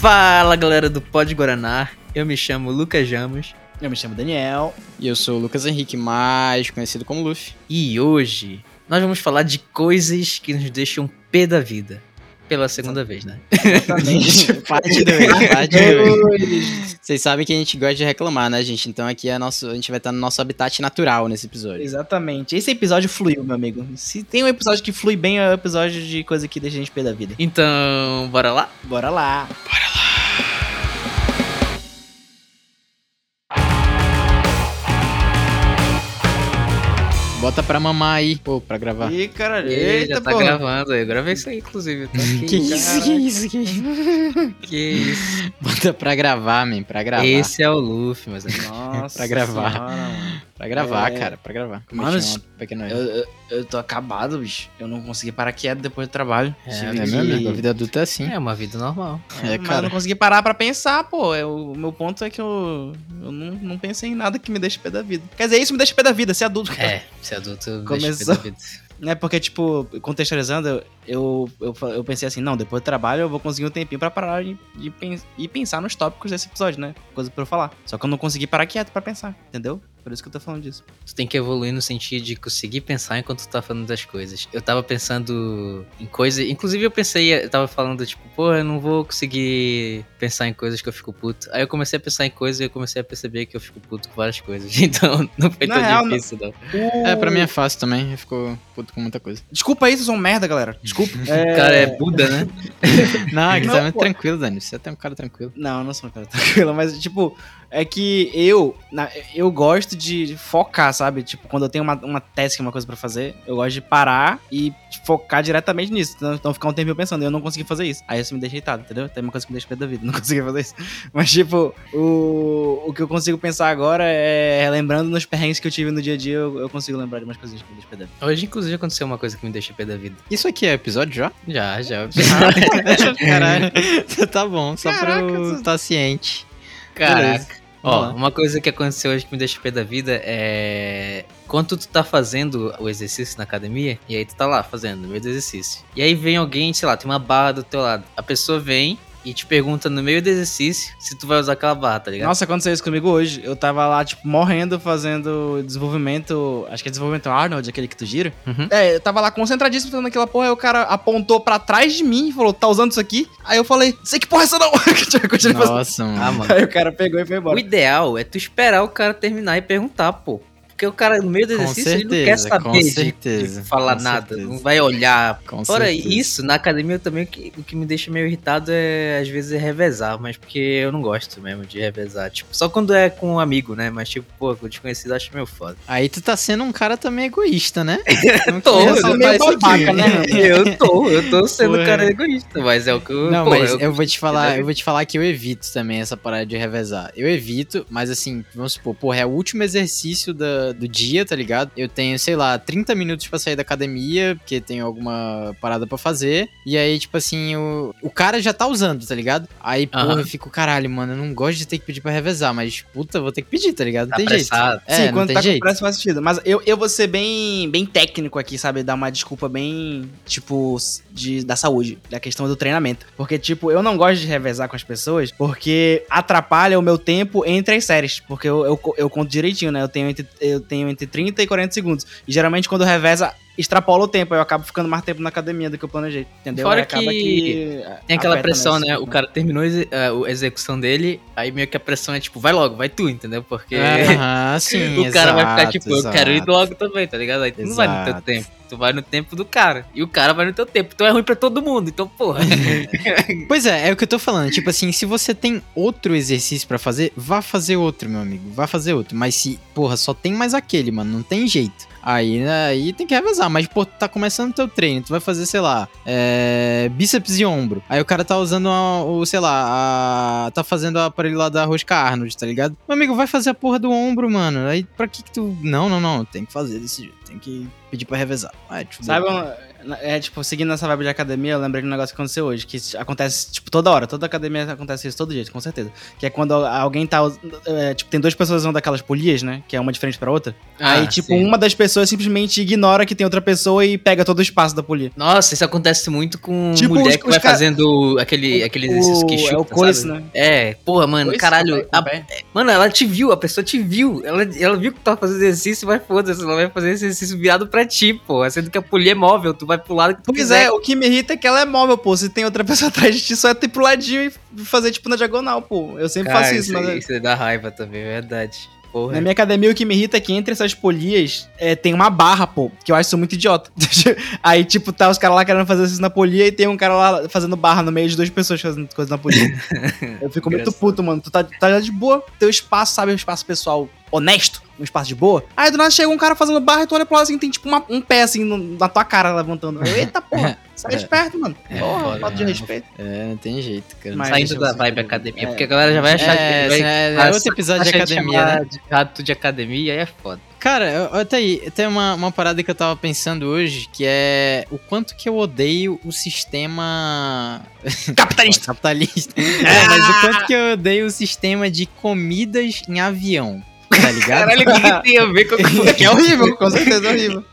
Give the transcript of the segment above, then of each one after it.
Fala galera do Pod Guaraná, eu me chamo Lucas Jamos Eu me chamo Daniel. E eu sou o Lucas Henrique, mais conhecido como Luffy. e hoje nós vamos falar de coisas que nos deixam pé da vida. Pela segunda vez, né? Exatamente. parte 2, parte 2. Vocês sabem que a gente gosta de reclamar, né, gente? Então aqui é nosso, a gente vai estar no nosso habitat natural nesse episódio. Exatamente. Esse episódio fluiu, meu amigo. Se tem um episódio que flui bem, é o episódio de coisa que deixa a gente pé da vida. Então, bora lá? Bora lá. Bota pra mamar aí, pô, pra gravar. Ih, caralho. Ih, já Eita, tá pô. gravando, eu gravei isso aí, inclusive. Tá? Que isso, que isso, que isso. Que isso. Bota pra gravar, man, pra gravar. Esse é o Luffy, mas Nossa Pra gravar. senhora, mano. Pra gravar, É. cara, pra gravar. Mano, uma pequena Eu, eu, eu tô acabado, bicho. Eu não consegui parar quieto depois do trabalho. É, Tive É, que- meu amigo, a vida adulta é assim. é uma vida normal. É, Mas eu cara. não consegui parar pra pensar, pô. É, o meu ponto é que eu, eu não, não pensei em nada que me deixe pé da vida. Quer dizer, isso me deixa pé da vida, ser adulto. cara. É, ser adulto Começou. pé da vida. É porque, tipo, contextualizando, eu, eu, eu pensei assim, não, depois do trabalho eu vou conseguir um tempinho pra parar de, de pen- e pensar nos tópicos desse episódio, né? Coisa pra eu falar. Só que eu não consegui parar quieto pra pensar, entendeu? Por isso que eu tô falando disso. Tu tem que evoluir no sentido de conseguir pensar enquanto tu tá falando das coisas. Eu tava pensando em coisas. Inclusive, eu pensei, eu tava falando, tipo, pô, eu não vou conseguir pensar em coisas que eu fico puto. Aí eu comecei a pensar em coisas e eu comecei a perceber que eu fico puto com várias coisas. Então, não foi Na tão real, difícil, não. É, pra mim é fácil também, eu fico puto com muita coisa. Desculpa aí, vocês são merda, galera. Desculpa. O cara é Buda, né? Não, é que Não, tá muito tranquilo, Dani, você é até um cara tranquilo. Não, eu não sou um cara tranquilo, mas, tipo, é que eu, eu gosto de focar, sabe? Tipo, quando eu tenho uma, uma task, uma coisa pra fazer, eu gosto de parar e focar diretamente nisso. Então, então ficar um tempo pensando, eu não consegui fazer isso. Aí isso me deixa irritado, entendeu? Tem uma coisa que me deixa pé da vida, não consegui fazer isso. Mas, tipo, o, o que eu consigo pensar agora é, lembrando nos perrengues que eu tive no dia a dia, eu, eu consigo lembrar de umas coisinhas que me deixam pé da vida. Hoje, inclusive, aconteceu uma coisa que me deixa pé da vida. Isso aqui é episódio já? Já, já. Caralho. tá bom, só pra Caraca, eu você- estar ciente. Caraca. Ó, lá. uma coisa que aconteceu hoje que me deixa pé da vida é. Quando tu tá fazendo o exercício na academia, e aí tu tá lá fazendo o do exercício. E aí vem alguém, sei lá, tem uma barra do teu lado. A pessoa vem e te pergunta no meio do exercício se tu vai usar aquela barra, tá ligado? Nossa, aconteceu isso comigo hoje. Eu tava lá, tipo, morrendo fazendo desenvolvimento. Acho que é desenvolvimento Arnold, aquele que tu gira. Uhum. É, eu tava lá concentradíssimo fazendo aquela porra. Aí o cara apontou pra trás de mim e falou: tá usando isso aqui? Aí eu falei: sei que porra é essa não! Continuei fazendo. Nossa, mano. Ah, mano. Aí o cara pegou e foi O embora. ideal é tu esperar o cara terminar e perguntar, pô. Porque o cara, no meio do exercício, ele não quer certeza, saber com de- certeza, de falar nada. certeza. Não vai olhar Com Fora certeza. isso, na academia também o que, o que me deixa meio irritado é às vezes é revezar, mas porque eu não gosto mesmo de revezar. Tipo, só quando é com um amigo, né? Mas tipo, pô, com desconhecido acho meio foda. Aí tu tá sendo um cara também egoísta, né? Não Tô, eu soltar meio babaca, né? eu tô, eu tô sendo Porra. cara egoísta, mas é o que eu. Não, pô, mas eu- eu, vou te falar, eu vou te falar que eu evito também essa parada de revezar. Eu evito, mas assim, vamos supor, porra, é o último exercício da, do dia, tá ligado? Eu tenho, sei lá, 30 minutos pra sair da academia, porque tenho alguma parada pra fazer. E aí, tipo assim, o, o cara já tá usando, tá ligado? Aí, porra, eu fico, caralho, mano, eu não gosto de ter que pedir pra revezar, mas puta, vou ter que pedir, tá ligado? Não Tá tem apressado. jeito. É, Sim, quando tá com jeito. pressa faz sentido. Mas eu, eu vou ser bem, bem técnico aqui, sabe? Dar uma desculpa bem, tipo, de, da saúde, da questão do treinamento. Porque, tipo, eu não gosto de revezar com as pessoas porque atrapalha o meu tempo entre as séries. Porque eu, eu, eu conto direitinho, né? Eu tenho, entre, eu tenho entre 30 e 40 segundos. E geralmente quando reveza, extrapola o tempo. Aí eu acabo ficando mais tempo na academia do que eu planejei. Entendeu? Fora acaba que Tem aquela pressão, né? O cara terminou a exe- a execução dele, aí meio que a pressão é tipo, vai logo, vai tu, entendeu? Porque. Aham, sim, o cara vai ficar exato, tipo, eu quero ir exato. logo também, tá ligado? Aí tu não vai no teu Exato. tempo, tu vai no tempo do cara. E o cara vai no teu tempo. Então é ruim pra todo mundo, então porra. Pois é, é o que eu tô falando. Tipo assim, se você tem outro exercício pra fazer, vá fazer outro, meu amigo. Vá fazer outro. Mas se, porra, só tem mais aquele, mano, não tem jeito. Aí, né, aí tem que revezar. Mas, pô, tu tá começando o teu treino, tu vai fazer, sei lá, é, bíceps e ombro. Aí o cara tá usando a- o, sei lá, a- tá fazendo o aparelho lá da Rosca Arnold, tá ligado? Meu amigo, vai fazer a porra do ombro, mano. Aí pra que que tu. Não, não, não, tem que fazer desse jeito. tem que pedir pra revezar. Ah, tipo, Sabe, um- é tipo, seguindo essa vibe de academia, eu lembrei de um negócio que aconteceu hoje, que acontece, tipo, toda hora, toda academia acontece isso todo dia, com certeza. Que é quando alguém tá, é, tipo, tem duas pessoas usando aquelas polias, né, que é uma diferente pra outra. Aí, Ah, tipo, sim. uma das pessoas simplesmente ignora que tem outra pessoa e pega todo o espaço da polia. Nossa, isso acontece muito com Tipo, mulher os- que os vai cara- fazendo aquele, aquele exercício que chuta, é o coice, sabe? né? É, porra, mano, Coice, caralho. o a- mano, ela te viu, a pessoa te viu. Ela, ela viu que tu tava fazendo exercício, vai foda-se, ela vai fazer exercício virado pra ti, pô. Sendo que a polia é móvel, tu vai pro lado que tu Pois quiser. é, o que me irrita é que ela é móvel, pô. Se tem outra pessoa atrás de ti, só é ter pro ladinho e fazer, tipo, na diagonal, pô. Eu sempre Cara, faço isso, isso, mas... isso dá raiva também, é verdade. Porra. Na minha academia, o que me irrita é que entre essas polias é, tem uma barra, pô, que eu acho muito idiota. Aí, tipo, tá os caras lá querendo fazer isso na polia e tem um cara lá fazendo barra no meio de duas pessoas fazendo coisa na polia. eu fico muito puto, mano. Tu tá, tá de boa, teu espaço, sabe? Um espaço pessoal honesto, um espaço de boa. Aí do nada chega um cara fazendo barra e tu olha pro lado assim, tem tipo uma- um pé assim no- na tua cara levantando. Eu, Eita porra, sai de perto, mano. É, Porra, falta de respeito. É, não tem jeito, cara. Mas- Saindo da eu- vibe academia, é. porque a galera já vai achar é, que vai, é, é vai- outro episódio de academia, né? de rato de academia, aí é foda. Cara, eu- tem, tem uma, uma parada que eu tava pensando hoje, que é o quanto que eu odeio o sistema... Capitalista. Capitalista. É, mas o quanto que eu odeio o sistema de comidas em avião. Tá ligado? Caralho, o que, tem a ver com Que é horrível, com certeza é horrível.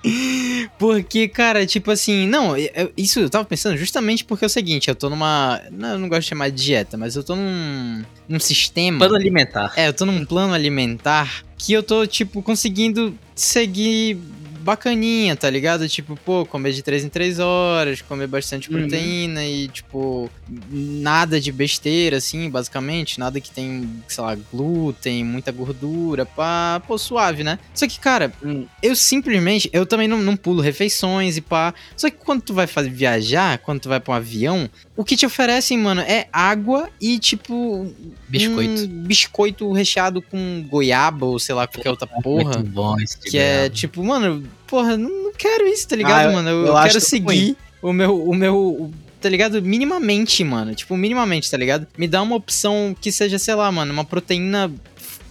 Porque, cara, tipo assim, não, eu- isso eu tava pensando justamente porque é o seguinte, eu tô numa. Não, eu não gosto de chamar de dieta, mas eu tô num. num sistema. plano alimentar. É, eu tô num plano alimentar que eu tô, tipo, conseguindo seguir bacaninha, tá ligado? Tipo, pô, comer de 3 em 3 horas, comer bastante Uhum. proteína e, tipo, nada de besteira, assim, basicamente. Nada que tem, sei lá, glúten, muita gordura, pá, pô, suave, né? Só que, cara, Hum. eu simplesmente, eu também não, não pulo refeições e pá. Só que quando tu vai fazer, viajar, quando tu vai pra um avião, o que te oferecem, mano, é água e, tipo, Biscoito. um biscoito recheado com goiaba ou sei lá, qualquer outra porra. Muito bom esse Que é tipo, mano, porra, não, quero isso, tá ligado, Ah, eu- mano? Eu, eu quero seguir o meu, o meu, tá ligado? Minimamente, mano. Tipo, minimamente, tá ligado? Me dá uma opção que seja, sei lá, mano, uma proteína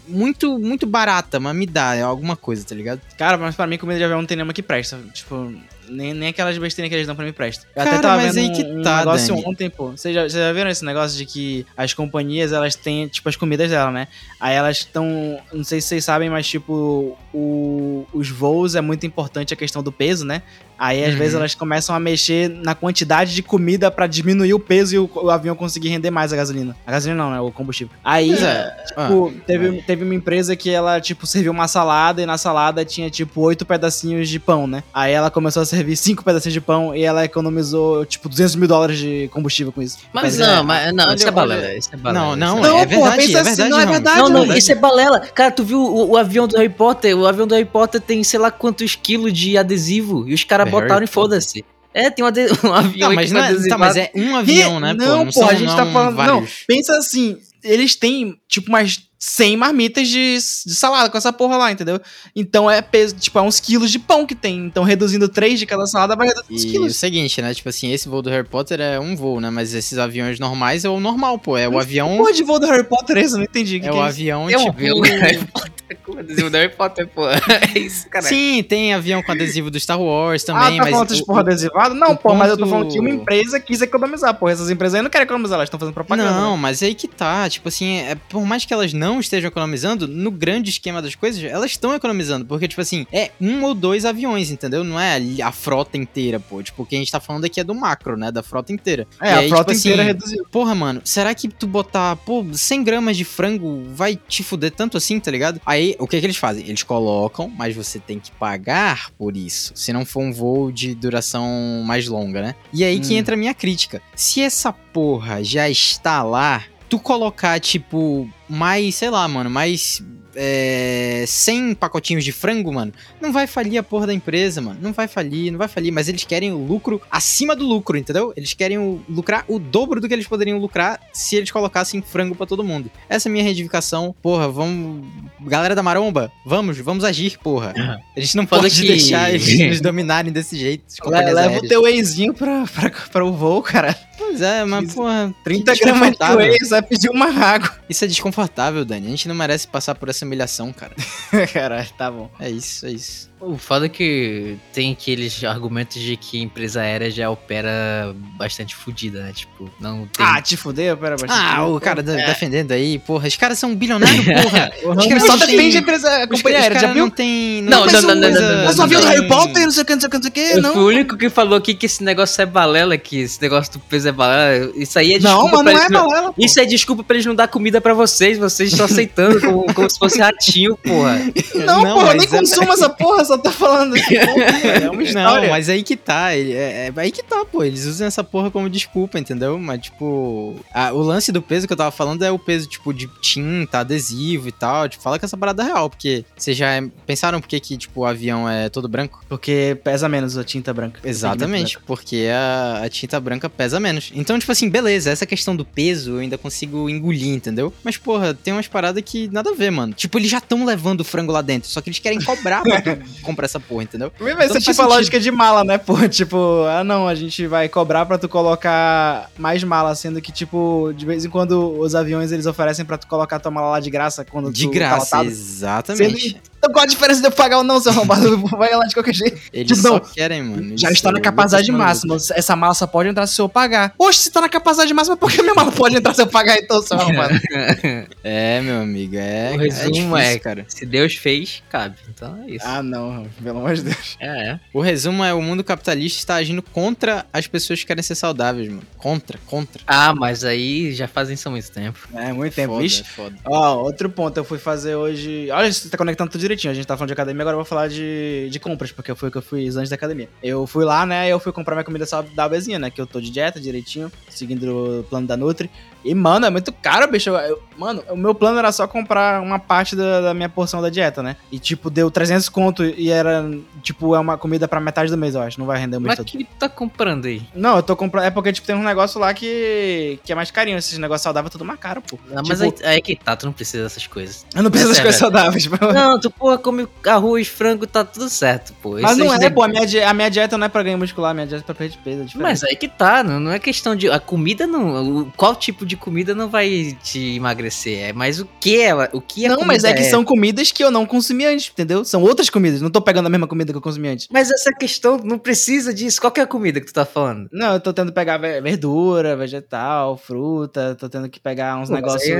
muito, muito barata, mas me dá, alguma coisa, tá ligado? Cara, mas pra mim comida de avião não tem nenhuma que presta. Tipo, nem, nem aquelas besteirinhas que eles dão pra mim presta. Eu Cara, mas aí que um, tá, um negócio Dani. ontem, pô. Vocês já, vocês já viram esse negócio de que as companhias, elas têm, tipo, as comidas dela, né? Aí elas estão. Não sei se vocês sabem, mas, tipo, o- os voos é muito importante a questão do peso, né? Aí, às Uhum. vezes, elas começam a mexer na quantidade de comida pra diminuir o peso e o, o avião conseguir render mais a gasolina. A gasolina não, né? O combustível. Aí, é. Tipo, teve, teve uma empresa que ela, tipo, serviu uma salada e na salada tinha, tipo, oito pedacinhos de pão, né? Aí ela começou a servir cinco pedacinhos de pão e ela economizou, tipo, 200 mil dólares de combustível com isso. Mas Mas não, é- mas não, olha, isso é balela. Isso é balela. Não, não, isso Não, é porra, verdade, pensa é assim, verdade, não é verdade. Não, não, isso é balela. Cara, tu viu o, o avião do Harry Potter? O avião do Harry Potter tem sei lá quantos quilos de adesivo e os caras É botaram Harry e foda-se. É, tem um, ade- um avião Não, mas aqui não é, tá, mas é um avião, né, pô? Não, pô, a gente não tá falando- não. vários. Pensa assim, eles têm, tipo, umas 100 marmitas de, de salada com essa porra lá, entendeu? Então é peso, tipo, é uns quilos de pão que tem. Então reduzindo 3 de cada salada vai reduzir uns E o quilos. seguinte, né? Tipo assim, esse voo do Harry Potter é um voo, né? Mas esses aviões normais é o normal, pô. É o Mas avião. Porra de voo do Harry Potter esse? Eu não entendi. que É que o isso? avião, É um tipo. avião do Harry Potter com adesivo do Harry Potter, pô. É isso, cara. Sim, tem avião com adesivo do Star Wars Ah, também, tá mas. o- porra adesivado? Não, pô, mas eu tô ponto- falando que uma empresa quis economizar, pô. Essas empresas aí não querem economizar, elas estão fazendo propaganda. Não, né? mas aí que tá. Tipo assim, é, por mais que elas não estejam economizando, no grande esquema das coisas, elas estão economizando. Porque, tipo assim, é um ou dois aviões, entendeu? Não é a frota inteira, pô. Tipo, o que a gente tá falando aqui é do macro, né? Da frota inteira. É, a aí, frota tipo inteira assim, reduziu. Porra, mano, será que tu botar, pô, 100 gramas de frango vai te fuder tanto assim, tá ligado? Aí, o que que eles fazem? Eles colocam, mas você tem que pagar por isso, se não for um voo de duração mais longa, né? E aí que Hum. entra a minha crítica. Se essa porra já está lá, tu colocar, tipo, mais, sei lá, mano, mais é, 100 pacotinhos de frango, mano, não vai falir a porra da empresa, mano. Não vai falir, não vai falir. Mas eles querem o lucro acima do lucro, entendeu? Eles querem o- lucrar o dobro do que eles poderiam lucrar se eles colocassem frango pra todo mundo. Essa é a minha reivindicação. Porra, vamos. Galera da maromba, vamos, vamos agir, porra. A gente não Foda pode que- deixar eles nos dominarem desse jeito. Leva o teu wayzinho pra, pra, pra o voo, cara. Pois é, mas, Isso. porra. 30 que gramas de whey, vai pedir uma água. Isso é desconfortável, Dani. A gente não merece passar por essa humilhação, cara. Caralho, tá bom. É isso, é isso. O foda é que tem aqueles argumentos de que empresa aérea já opera bastante fodida, né? Tipo, não tem. Ah, te fudeu, pera bastante. Ah, o cara de- defendendo aí, porra. Os caras são bilionários, porra. O Os caras só não têm- defende a empresa companhia aérea, já viu? não tem... Não, tem não, não, não, não, não, Mas o não, avião do não, Harry tem- Potter, não sei o que, não sei o que, não sei o que, não. o único que falou aqui que esse negócio é balela, que esse negócio do peso é balela. Isso aí é Não, desculpa mas pra não é balela, pô. Isso é desculpa pra eles não dar comida pra vocês. Vocês estão aceitando como, como se fosse ratinho, porra. Não, Não, porra, nem é- consumo essa porra, só tá falando. É uma Não, história. mas aí que tá, é, é aí que tá, pô. Eles usam essa porra como desculpa, entendeu? Mas, tipo, a- o lance do peso que eu tava falando é o peso, tipo, de tinta, adesivo e tal. Tipo, fala que essa parada é real, porque vocês já pensaram por que, que, tipo, o avião é todo branco? Porque pesa menos a tinta branca. Exatamente, porque a, a tinta branca pesa menos. Então, tipo assim, beleza, essa questão do peso eu ainda consigo engolir, entendeu? Mas, porra, tem umas paradas que nada a ver, mano. Tipo, eles já estão levando o frango lá dentro, só que eles querem cobrar pra tu comprar essa porra, entendeu? Vai Então faz tipo a sentido. lógica de mala, né, pô? Tipo, ah não, a gente vai cobrar pra tu colocar mais mala, sendo que, tipo, de vez em quando os aviões eles oferecem pra tu colocar tua mala lá de graça quando De tu tá graça, exatamente. Então qual a diferença de eu pagar ou não, seu arrombado? Vai lá de qualquer jeito. Eles Tipo, só não, querem, mano. Já está na é capacidade máxima. Essa mala só pode entrar se eu pagar. Poxa, se tá na capacidade máxima, por que minha mala pode entrar se eu pagar então, seu arrombado? É, meu amigo, é. O resumo difícil, é- cara. Se Deus fez, cabe. Então é isso. ah, não, pelo amor de Deus. É, é. O resumo é o mundo capitalista está agindo contra as pessoas que querem ser saudáveis, mano. Contra, contra. Ah, mas aí já fazem isso há muito tempo. É, muito tempo, foda, vixe. foda. Ó, outro ponto, eu fui fazer hoje. Olha, você tá conectando tudo direitinho. A gente tá falando de academia, agora eu vou falar de, de compras, porque foi o que eu fiz antes da academia. Eu fui lá, né? Eu fui comprar minha comida saudávelzinha, né? Que eu tô de dieta direitinho, seguindo o plano da Nutri. E, mano, é muito caro, bicho. Eu- mano, o meu plano era só comprar uma parte da, da minha porção da dieta, né? E, tipo, deu 300 conto e era, tipo, é uma comida pra metade do mês, eu acho. Não vai render o mês Mas todo. que tá comprando aí? Não, eu tô comprando. É porque, tipo, tem um negócio lá que, que é mais carinho. Esses negócios saudáveis é tudo mais caro, pô. Mas Tipo- aí, aí que tá, tu não precisa dessas coisas. Eu não preciso das Essa é coisas saudáveis, pô. Não, tu, porra, come arroz, frango, tá tudo certo, pô. Mas não é, pô, a minha, a minha dieta não é pra ganho muscular, a minha dieta é pra perder peso, é. Mas aí que tá, não, não é questão de. A comida não. Qual tipo de comida não vai te emagrecer? É mais o que ela. O que não, mas comida é que são comidas que eu não consumi antes, entendeu? São outras comidas, não tô pegando a mesma comida que eu consumi antes. Mas essa questão não precisa disso. Qual que é a comida que tu tá falando? Não, eu tô tendo que pegar ve- verdura, vegetal, fruta, tô tendo que pegar uns negócios é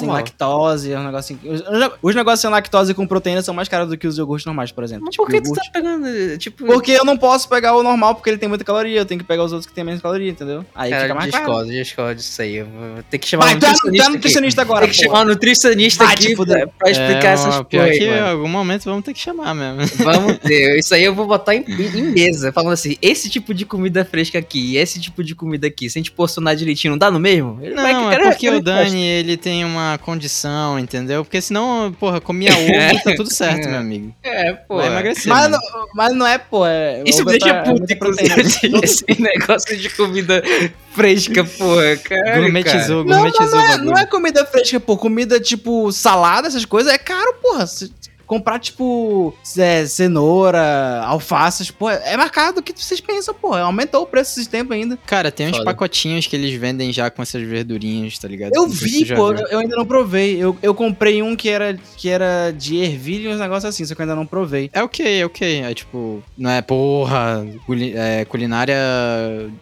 sem lactose, uns negocinhos. Os, os- os negócios sem lactose com proteína são mais caros do que os iogurtes normais, por exemplo. Mas Tipo, por que tu iogurte. tá pegando. Tipo. Porque eu não posso pegar o normal porque ele tem muita caloria, eu tenho que pegar os outros que tem menos caloria, entendeu? Aí Cara, fica mais caro. discordo, discordo disso aí. Eu vou ter que chamar Vai, um tu é, tu é nutricionista. aqui. nutricionista agora, Tem que pô. chamar um nutricionista Vai aqui pra, pra explicar É, essas Pior coisas. que em algum momento vamos ter que chamar mesmo. Vamos ter. Isso aí eu vou botar em, em mesa. Falando assim: esse tipo de comida fresca aqui e esse tipo de comida aqui, se a gente porcionar direitinho, não dá no mesmo? Ele Não, que- é cara, porque cara, o Dani, ele tem uma condição, entendeu? Porque senão, porra, comia ovo, tá tudo certo, meu amigo. É, pô. Vai emagrecer. Mas não, mas não é, pô. É, Isso me deixa é puto, muita inclusive, esse, esse negócio de comida fresca, porra. Caralho, Gourmetizou, Não, gourmetizou não o é, não é comida fresca, pô. Comida tipo salada, essas coisas, é caro, porra. Comprar, tipo, é, cenoura, alfaces, pô, é mais caro do que vocês pensam, pô. Aumentou o preço esses tempos ainda. Cara, tem uns Foda. pacotinhos que eles vendem já com essas verdurinhas, tá ligado? Eu vi, pô, viu. eu ainda não provei. Eu, eu comprei um que era, que era de ervilha e uns negócios assim, só que eu ainda não provei. É ok, é ok. É tipo, não é porra, culi- é, culinária.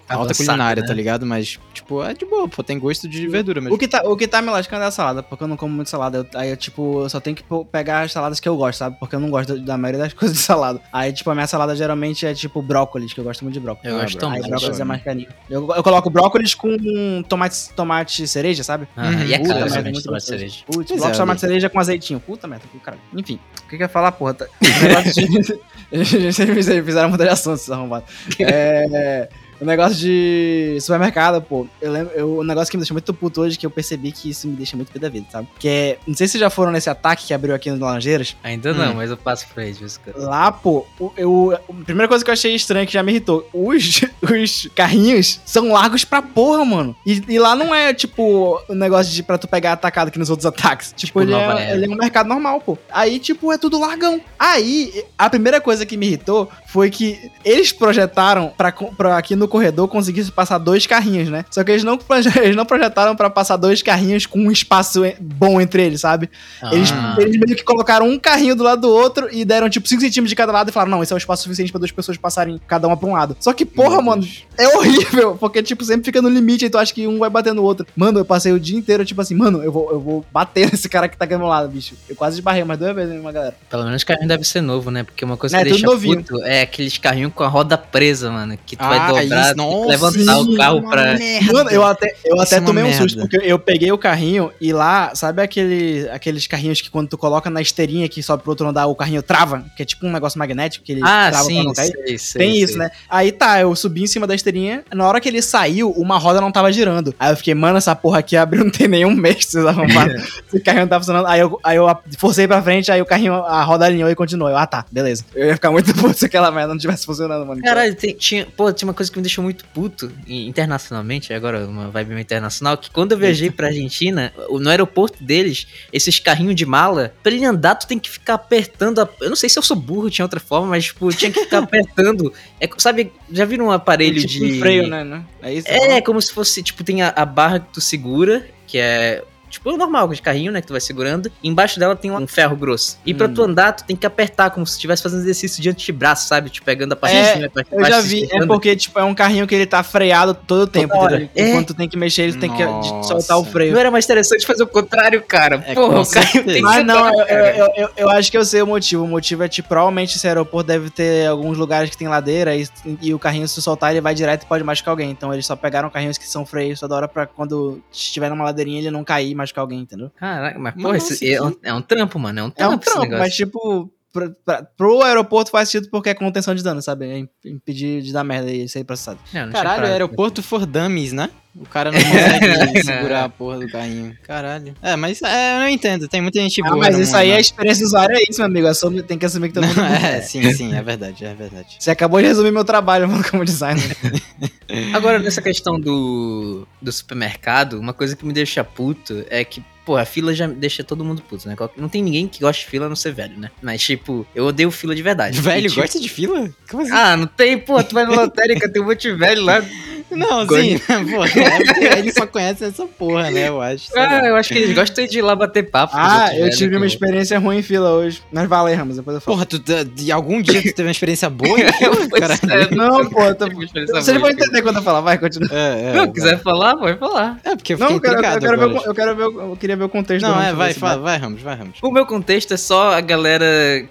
alta Avançada, culinária, né? tá ligado? Mas, tipo, é de boa, pô, tem gosto de verdura mesmo. O que, tá, o que tá me lascando é a salada, porque eu não como muito salada. Eu- aí eu, tipo, eu só tenho que pegar as saladas que eu gosto, sabe? Porque eu não gosto da, da maioria das coisas de salada. Aí, tipo, a minha salada geralmente é tipo brócolis, que eu gosto muito de brócolis. Eu Ah, gosto bro. Aí também. brócolis é mais carinho. Eu, eu coloco brócolis com tomate, tomate cereja, sabe? Ah, e é caro, merda, muito tomate cereja. Putz, brócolis, é, tomate cereja com azeitinho. Puta merda, caralho. Enfim, o que que eu ia falar, porra? Tá-. Eles fizeram mudar de assunto, esses arrombados. É... O negócio de supermercado, pô, eu lembro, eu, o negócio que me deixou muito puto hoje, que eu percebi que isso me deixa muito pé da vida, sabe? Que é, não sei se vocês já foram nesse ataque que abriu aqui nos Laranjeiras, Ainda não, Hum. mas eu passo pra eles. viu, cara. Lá, pô, o- eu, a primeira coisa que eu achei estranha, que já me irritou, os, os carrinhos são largos pra porra, mano. E, e lá não é, tipo, o negócio de pra tu pegar atacado que nos outros ataques. Tipo, Tipo ele, Nova é, ele é um mercado normal, pô. Aí, tipo, é tudo largão. Aí, a primeira coisa que me irritou foi que eles projetaram pra, pra aqui no corredor conseguisse passar dois carrinhos, né? Só que eles não, eles não projetaram pra passar dois carrinhos com um espaço bom entre eles, sabe? Eles, Ah. eles meio que colocaram um carrinho do lado do outro e deram tipo 5 centímetros de cada lado e falaram: não, esse é o espaço suficiente pra duas pessoas passarem cada uma pra um lado. Só que, porra, Meu mano, Deus. é horrível, porque, tipo, sempre fica no limite e tu acha que um vai bater no outro. Mano, eu passei o dia inteiro, tipo assim, mano, eu vou, eu vou bater nesse cara que tá aqui do meu lado, bicho. Eu quase esbarrei umas duas vezes uma galera. Pelo menos o carrinho deve ser novo, né? Porque uma coisa É, que tudo deixa puto é aqueles carrinhos com a roda presa, mano. Que tu vai Ah, dobrar, que nossa, levantar o carro uma pra. merda. Mano, eu até, eu até é tomei um merda. susto, porque eu peguei o carrinho e lá, sabe aquele, aqueles carrinhos que quando tu coloca na esteirinha que sobe pro outro andar, o carrinho trava? Que é tipo um negócio magnético que ele Ah, trava pra sim, não cair? sei, sei, Tem sei. isso, né? Aí tá, eu subi em cima da esteirinha. Na hora que ele saiu, uma roda não tava girando. Aí eu fiquei, mano, essa porra aqui abriu, não tem nenhum mês que vocês arrumaram. Esse carrinho não tá funcionando. Aí eu, aí eu forcei pra frente, aí o carrinho, a roda alinhou e continuou. Eu, ah tá, beleza. Eu ia ficar muito puto se aquela merda não tivesse funcionando, mano. Caralho, tem- tinha, pô, tinha uma coisa que me deixou muito puto internacionalmente, agora uma vibe meio internacional, que quando eu viajei pra Argentina, no aeroporto deles, esses carrinhos de mala, pra ele andar, tu tem que ficar apertando. a- eu não sei se eu sou burro, tinha outra forma, mas, tipo, tinha que ficar apertando. É, sabe, já viram um aparelho tipo de. um freio, né? né? É isso? É, como se fosse, tipo, tem a, a barra que tu segura, que é. Tipo, o normal de carrinho, né? Que tu vai segurando. E embaixo dela tem um ferro grosso. E pra Hum. tu andar, tu tem que apertar, como se estivesse fazendo exercício de antebraço, sabe? Tipo, pegando a parte É, de cima, a parte de Eu baixo, já vi, é porque, tipo, é um carrinho que ele tá freado todo o tempo, hora. entendeu? É. Enquanto tu tem que mexer, ele tem que soltar o freio. Não era mais interessante fazer o contrário, cara. É, Porra, o carrinho tem que Mas não, eu, eu, eu, eu acho que eu sei o motivo. O motivo é, tipo, provavelmente esse aeroporto deve ter alguns lugares que tem ladeira e, e o carrinho, se soltar, ele vai direto e pode machucar alguém. Então eles só pegaram carrinhos que são freios toda hora pra quando estiver numa ladeirinha ele não cair machucar alguém, entendeu? Caraca, mas, Nossa, porra, esse é, um, é um trampo, mano. É um É trampo, um esse trampo, mas, tipo, pra, pro aeroporto faz sentido porque é contenção de dano, sabe? É im- impedir de dar merda e ser processado. Não, não tinha Caralho, parado. aeroporto for dummies, né? O cara não consegue segurar a porra do carrinho. Caralho. É, mas é, eu não entendo. Tem muita gente boa. Ah, mas no isso mundo, aí é né? experiência do usuário, é isso, meu amigo. Assume, tem que assumir que todo mundo. Não, é, sim, sim, é verdade, é verdade. Você acabou de resumir meu trabalho mano, como designer. Agora, nessa questão do, do supermercado, uma coisa que me deixa puto é que, pô, a fila já deixa todo mundo puto, né? Não tem ninguém que goste de fila a não ser velho, né? Mas, tipo, eu odeio fila de verdade. Velho, tipo, gosta de fila? Como assim? Ah, não tem, pô, tu vai na lotérica, tem um monte de velho lá. não, gosto- sim, pô, é porque ele só conhece essa porra, né, eu acho. Ah, eu acho que eles gostam de ir lá bater papo. ah, eu tive uma experiência ruim em fila hoje. Mas valeu, Ramos, depois eu falo. Porra, tu, de algum dia tu teve uma experiência boa em fila, é, Não, pô, eu tô... Tive uma experiência Vocês vão entender quando eu falar, vai, continua. É, é, Não, vai. quiser falar, pode falar. É, porque eu Não, fiquei eu quero, eu quero ver, eu quero ver, o- contexto. Não, é, vai, sobre vai, Ramos, vai, Ramos. O meu contexto é só a galera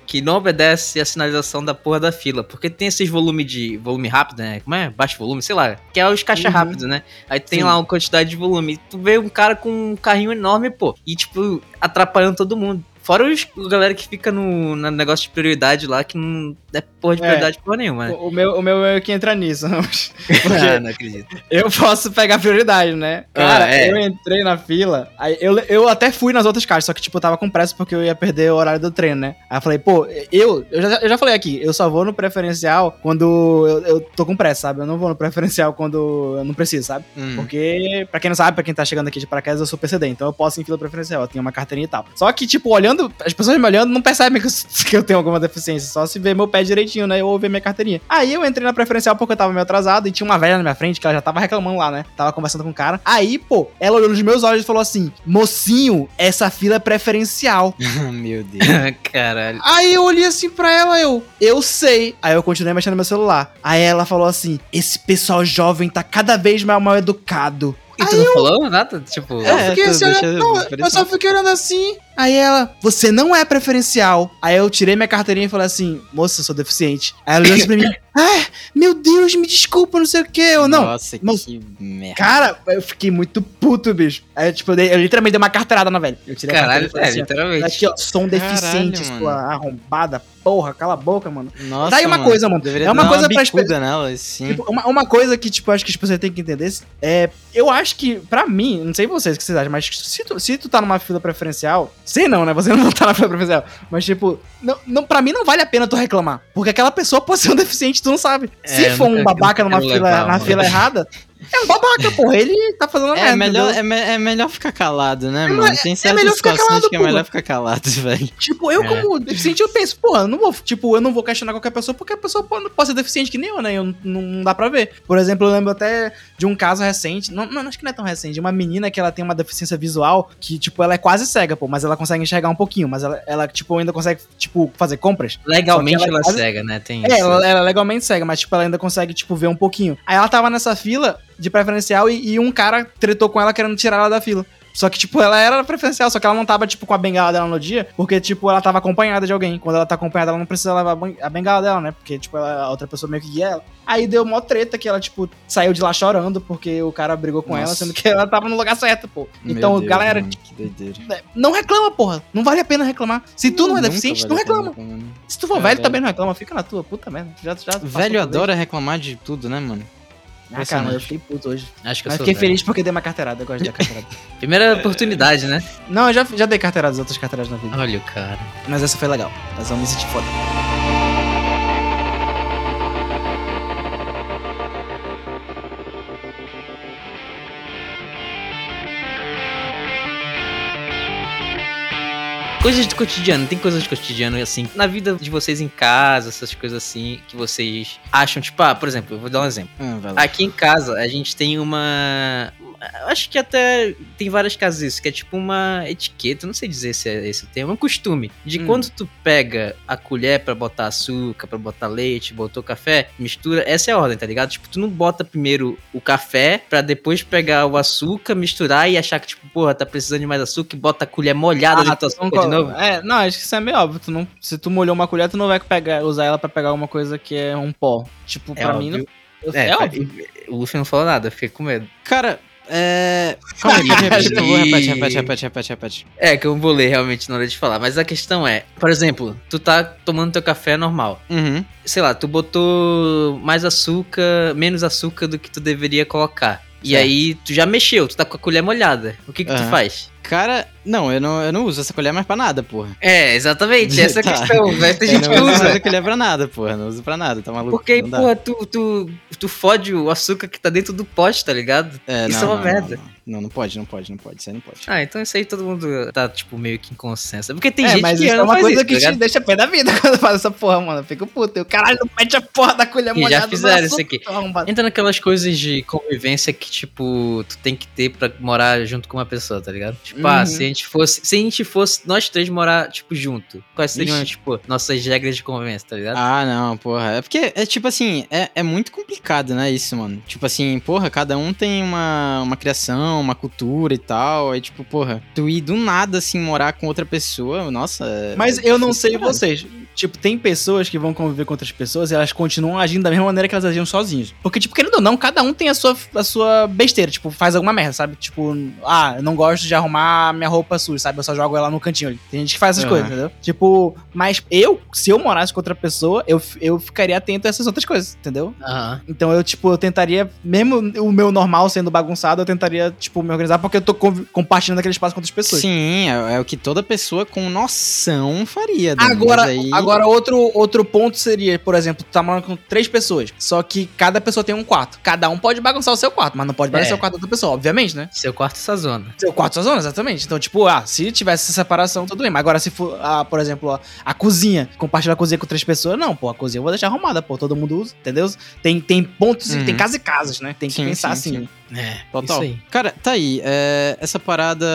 que não obedece a sinalização da porra da fila. Porque tem esses volume de. volume rápido, né? Como é? Baixo volume, sei lá. Que é os caixa Uhum. rápido, né? Aí tem Sim. lá uma quantidade de volume. Tu vê um cara com um carrinho enorme, pô. E, tipo, atrapalhando todo mundo. Fora os a galera que fica no, no negócio de prioridade lá, que não é porra de É. prioridade porra nenhuma. né? O, o meu, o meu é que entra nisso, Ah, não acredito. eu posso pegar prioridade, né? Cara, Ah, é. eu entrei na fila, aí eu, eu até fui nas outras caixas, só que, tipo, eu tava com pressa porque eu ia perder o horário do treino, né? Aí eu falei, pô, eu, eu já, eu já falei aqui, eu só vou no preferencial quando eu, eu tô com pressa, sabe? Eu não vou no preferencial quando eu não preciso, sabe? Hum. Porque, pra quem não sabe, pra quem tá chegando aqui de paraquedas, eu sou PCD, então eu posso ir em fila preferencial, eu tenho uma carteirinha e tal. Só que, tipo, olhando, as pessoas me olhando não percebem que eu, que eu tenho alguma deficiência, só se ver meu pé direitinho, né? Ou ver minha carteirinha. Aí eu entrei na preferencial porque eu tava meio atrasado e tinha uma velha na minha frente que ela já tava reclamando lá, né? Tava conversando com o cara. Aí, pô, ela olhou nos meus olhos e falou assim: Mocinho, essa fila é preferencial. Meu Deus. Caralho. Aí eu olhei assim pra ela, eu, eu sei. Aí eu continuei mexendo no meu celular. Aí ela falou assim: esse pessoal jovem tá cada vez mais mal educado. E tu não falou nada? Tipo. Eu É, fiquei tu assim, olhando, não, eu só fiquei olhando assim. Aí ela, você não é preferencial. Aí eu tirei minha carteirinha e falei assim, moça, eu sou deficiente. Aí ela olhou assim pra mim, ah, meu Deus, me desculpa, não sei o que. Eu, não, Nossa, não. que merda. Cara, eu fiquei muito puto, bicho. Aí, tipo, eu, dei- eu literalmente dei uma carteirada na velha. Eu tirei a Caralho, carteira e falei é, assim, literalmente. Aqui, ó, sou um deficiente, Caralho, sua arrombada, porra, cala a boca, mano. Nossa, Tá aí uma mano, coisa, mano. Deveria É uma coisa uma pra bicuda nela, assim. Tipo, uma, uma coisa que, tipo, acho que as pessoas têm que entender é. Eu acho que, pra mim, não sei vocês o que vocês acham, mas se tu, se tu tá numa fila preferencial. Sei não, né? Você não tá na fila preferencial. Mas, tipo, não, não, pra mim não vale a pena tu reclamar. Porque aquela pessoa pode ser um deficiente, tu não sabe. É, se for um babaca numa fila, na mano. fila errada. É um babaca, porra. Ele tá fazendo É merda. melhor, é, me- é melhor ficar calado, né, mano? mas- Tem é certas melhor ficar situações calado, que é melhor ficar calado, velho. Tipo, eu É. como deficiente, eu penso, porra, eu não vou, tipo, eu não vou questionar qualquer pessoa porque a pessoa pode, pode ser deficiente que nem eu, né? Eu, não, não dá pra ver. Por exemplo, eu lembro até de um caso recente, não, não, acho que não é tão recente, de uma menina que ela tem uma deficiência visual que, tipo, ela é quase cega, pô, mas ela consegue enxergar um pouquinho, mas ela, ela tipo, ainda consegue, tipo, fazer compras. Legalmente ela ela, é quase- cega, né? Tem É, isso. ela, ela é legalmente cega, mas, tipo, ela ainda consegue, tipo, ver um pouquinho. Aí ela tava nessa fila de preferencial e, e um cara tretou com ela querendo tirar ela da fila. Só que, tipo, ela era preferencial, só que ela não tava, tipo, com a bengala dela no dia, porque, tipo, ela tava acompanhada de alguém. Quando ela tá acompanhada, ela não precisa levar a ben- a bengala dela, né? Porque, tipo, ela, a outra pessoa meio que guia ela. Aí deu mó treta que ela, tipo, saiu de lá chorando porque o cara brigou com ela, Nossa. sendo que ela tava no lugar certo, pô. Meu Então, Deus, galera, mano, né, não reclama, porra. Não vale a pena reclamar. Se tu não é Nunca deficiente, vale não pena reclama. né? Se tu for É, velho, velho. também não reclama. Fica na tua, puta merda. Já, já Velho adora reclamar de tudo, né, mano? Ah, cara, mas eu fiquei puto hoje. Acho que eu Mas sou fiquei velho. feliz porque dei uma carteirada. Eu gosto de dar carteirada. Primeira oportunidade, né? Não, eu já, já dei carteiradas, outras carteiradas na vida. Olha o cara. Mas essa foi legal. Essa eu me senti foda. Coisas do cotidiano, tem coisas do cotidiano assim, na vida de vocês em casa, essas coisas assim, que vocês acham, tipo, ah, por exemplo, eu vou dar um exemplo. Lá. Aqui em casa, a gente tem uma. Acho que até tem várias casas isso, que é tipo uma etiqueta, não sei dizer se é esse o termo, é um costume. De Hum. quando tu pega a colher pra botar açúcar, pra botar leite, botou café, mistura, essa é a ordem, tá ligado? Tipo, tu não bota primeiro o café pra depois pegar o açúcar, misturar e achar que, tipo, porra, tá precisando de mais açúcar e bota a colher molhada dentro do açúcar não de novo. É, não, acho que isso é meio óbvio. Tu não, se tu molhou uma colher, tu não vai pegar, usar ela pra pegar alguma coisa que é um pó. Tipo, É pra mim, não, óbvio. é, É, óbvio. o Luffy não falou nada, eu fiquei com medo. Cara, é. Calma aí, repete, repete, repete, repete, repete. É, que eu vou ler realmente na hora de falar. Mas a questão é, por exemplo, tu tá tomando teu café normal. Uhum. Sei lá, tu botou mais açúcar, menos açúcar do que tu deveria colocar. E Certo. aí tu já mexeu, tu tá com a colher molhada. O que que tu Aham. faz? Cara, não, eu não, eu não uso essa colher mais pra nada, porra. É, exatamente, essa é a Tá. questão. Ter Eu gente não que uso usa. essa colher pra nada, porra. Não uso pra nada, tá maluco? Porque, Não porra, tu, tu, tu fode o açúcar que tá dentro do pote, tá ligado? É, isso não, é uma não, merda. Não, não. Não, não pode, não pode, não pode. Isso aí não pode. Ah, então isso aí todo mundo tá, tipo, meio que em consenso. Porque tem é, gente mas que isso é não uma faz coisa isso, que tá te deixa pé da vida quando faz essa porra, mano. Eu fico puto. E o caralho não mete a porra da colher já molhada no fizeram isso aqui. Entra naquelas coisas de convivência que, tipo, tu tem que ter pra morar junto com uma pessoa, tá ligado? Tipo, ah, Uhum. se a gente fosse. Se a gente fosse nós três morar, tipo, junto, quais seriam, Ixi. tipo, nossas regras de convivência, tá ligado? Ah, não, porra. É porque, é tipo assim, é, é muito complicado, né, isso, mano. Tipo assim, porra, cada um tem uma, uma criação, uma cultura e tal. Aí, tipo, porra, tu ir do nada, assim, morar com outra pessoa, nossa. é- Mas é eu não sei vocês. Tipo, tem pessoas que vão conviver com outras pessoas e elas continuam agindo da mesma maneira que elas agiam sozinhas. Porque, tipo, querendo não, cada um tem a sua, a sua besteira. Tipo, faz alguma merda, sabe? Tipo, ah, eu não gosto de arrumar minha roupa suja, sabe? Eu só jogo ela no cantinho ali. Tem gente que faz essas Aham. coisas, entendeu? Tipo, mas eu, se eu morasse com outra pessoa, eu, eu ficaria atento a essas outras coisas, entendeu? Então eu, tipo, eu tentaria, mesmo o meu normal sendo bagunçado, eu tentaria, tipo, me organizar porque eu tô compartilhando aquele espaço com outras pessoas. Sim, é, é o que toda pessoa com noção faria. Agora, aí- agora outro, outro ponto seria, por exemplo, tu tá morando com três pessoas, só que cada pessoa tem um quarto. Cada um pode bagunçar o seu quarto, mas não pode bagunçar É. o quarto da outra pessoa, obviamente, né? Seu quarto essa zona. Seu quarto sua zona, exatamente. Então, tipo, ah, se tivesse essa separação, tudo bem. Mas agora, se for, ah, por exemplo, a, a cozinha, compartilhar a cozinha com três pessoas, não, pô, a cozinha eu vou deixar arrumada, pô, todo mundo usa, entendeu? Tem, tem pontos, Uhum. tem casas e casas, né? Tem que Sim, pensar sim, assim. É, Total. Isso aí. Cara, tá aí. é, essa parada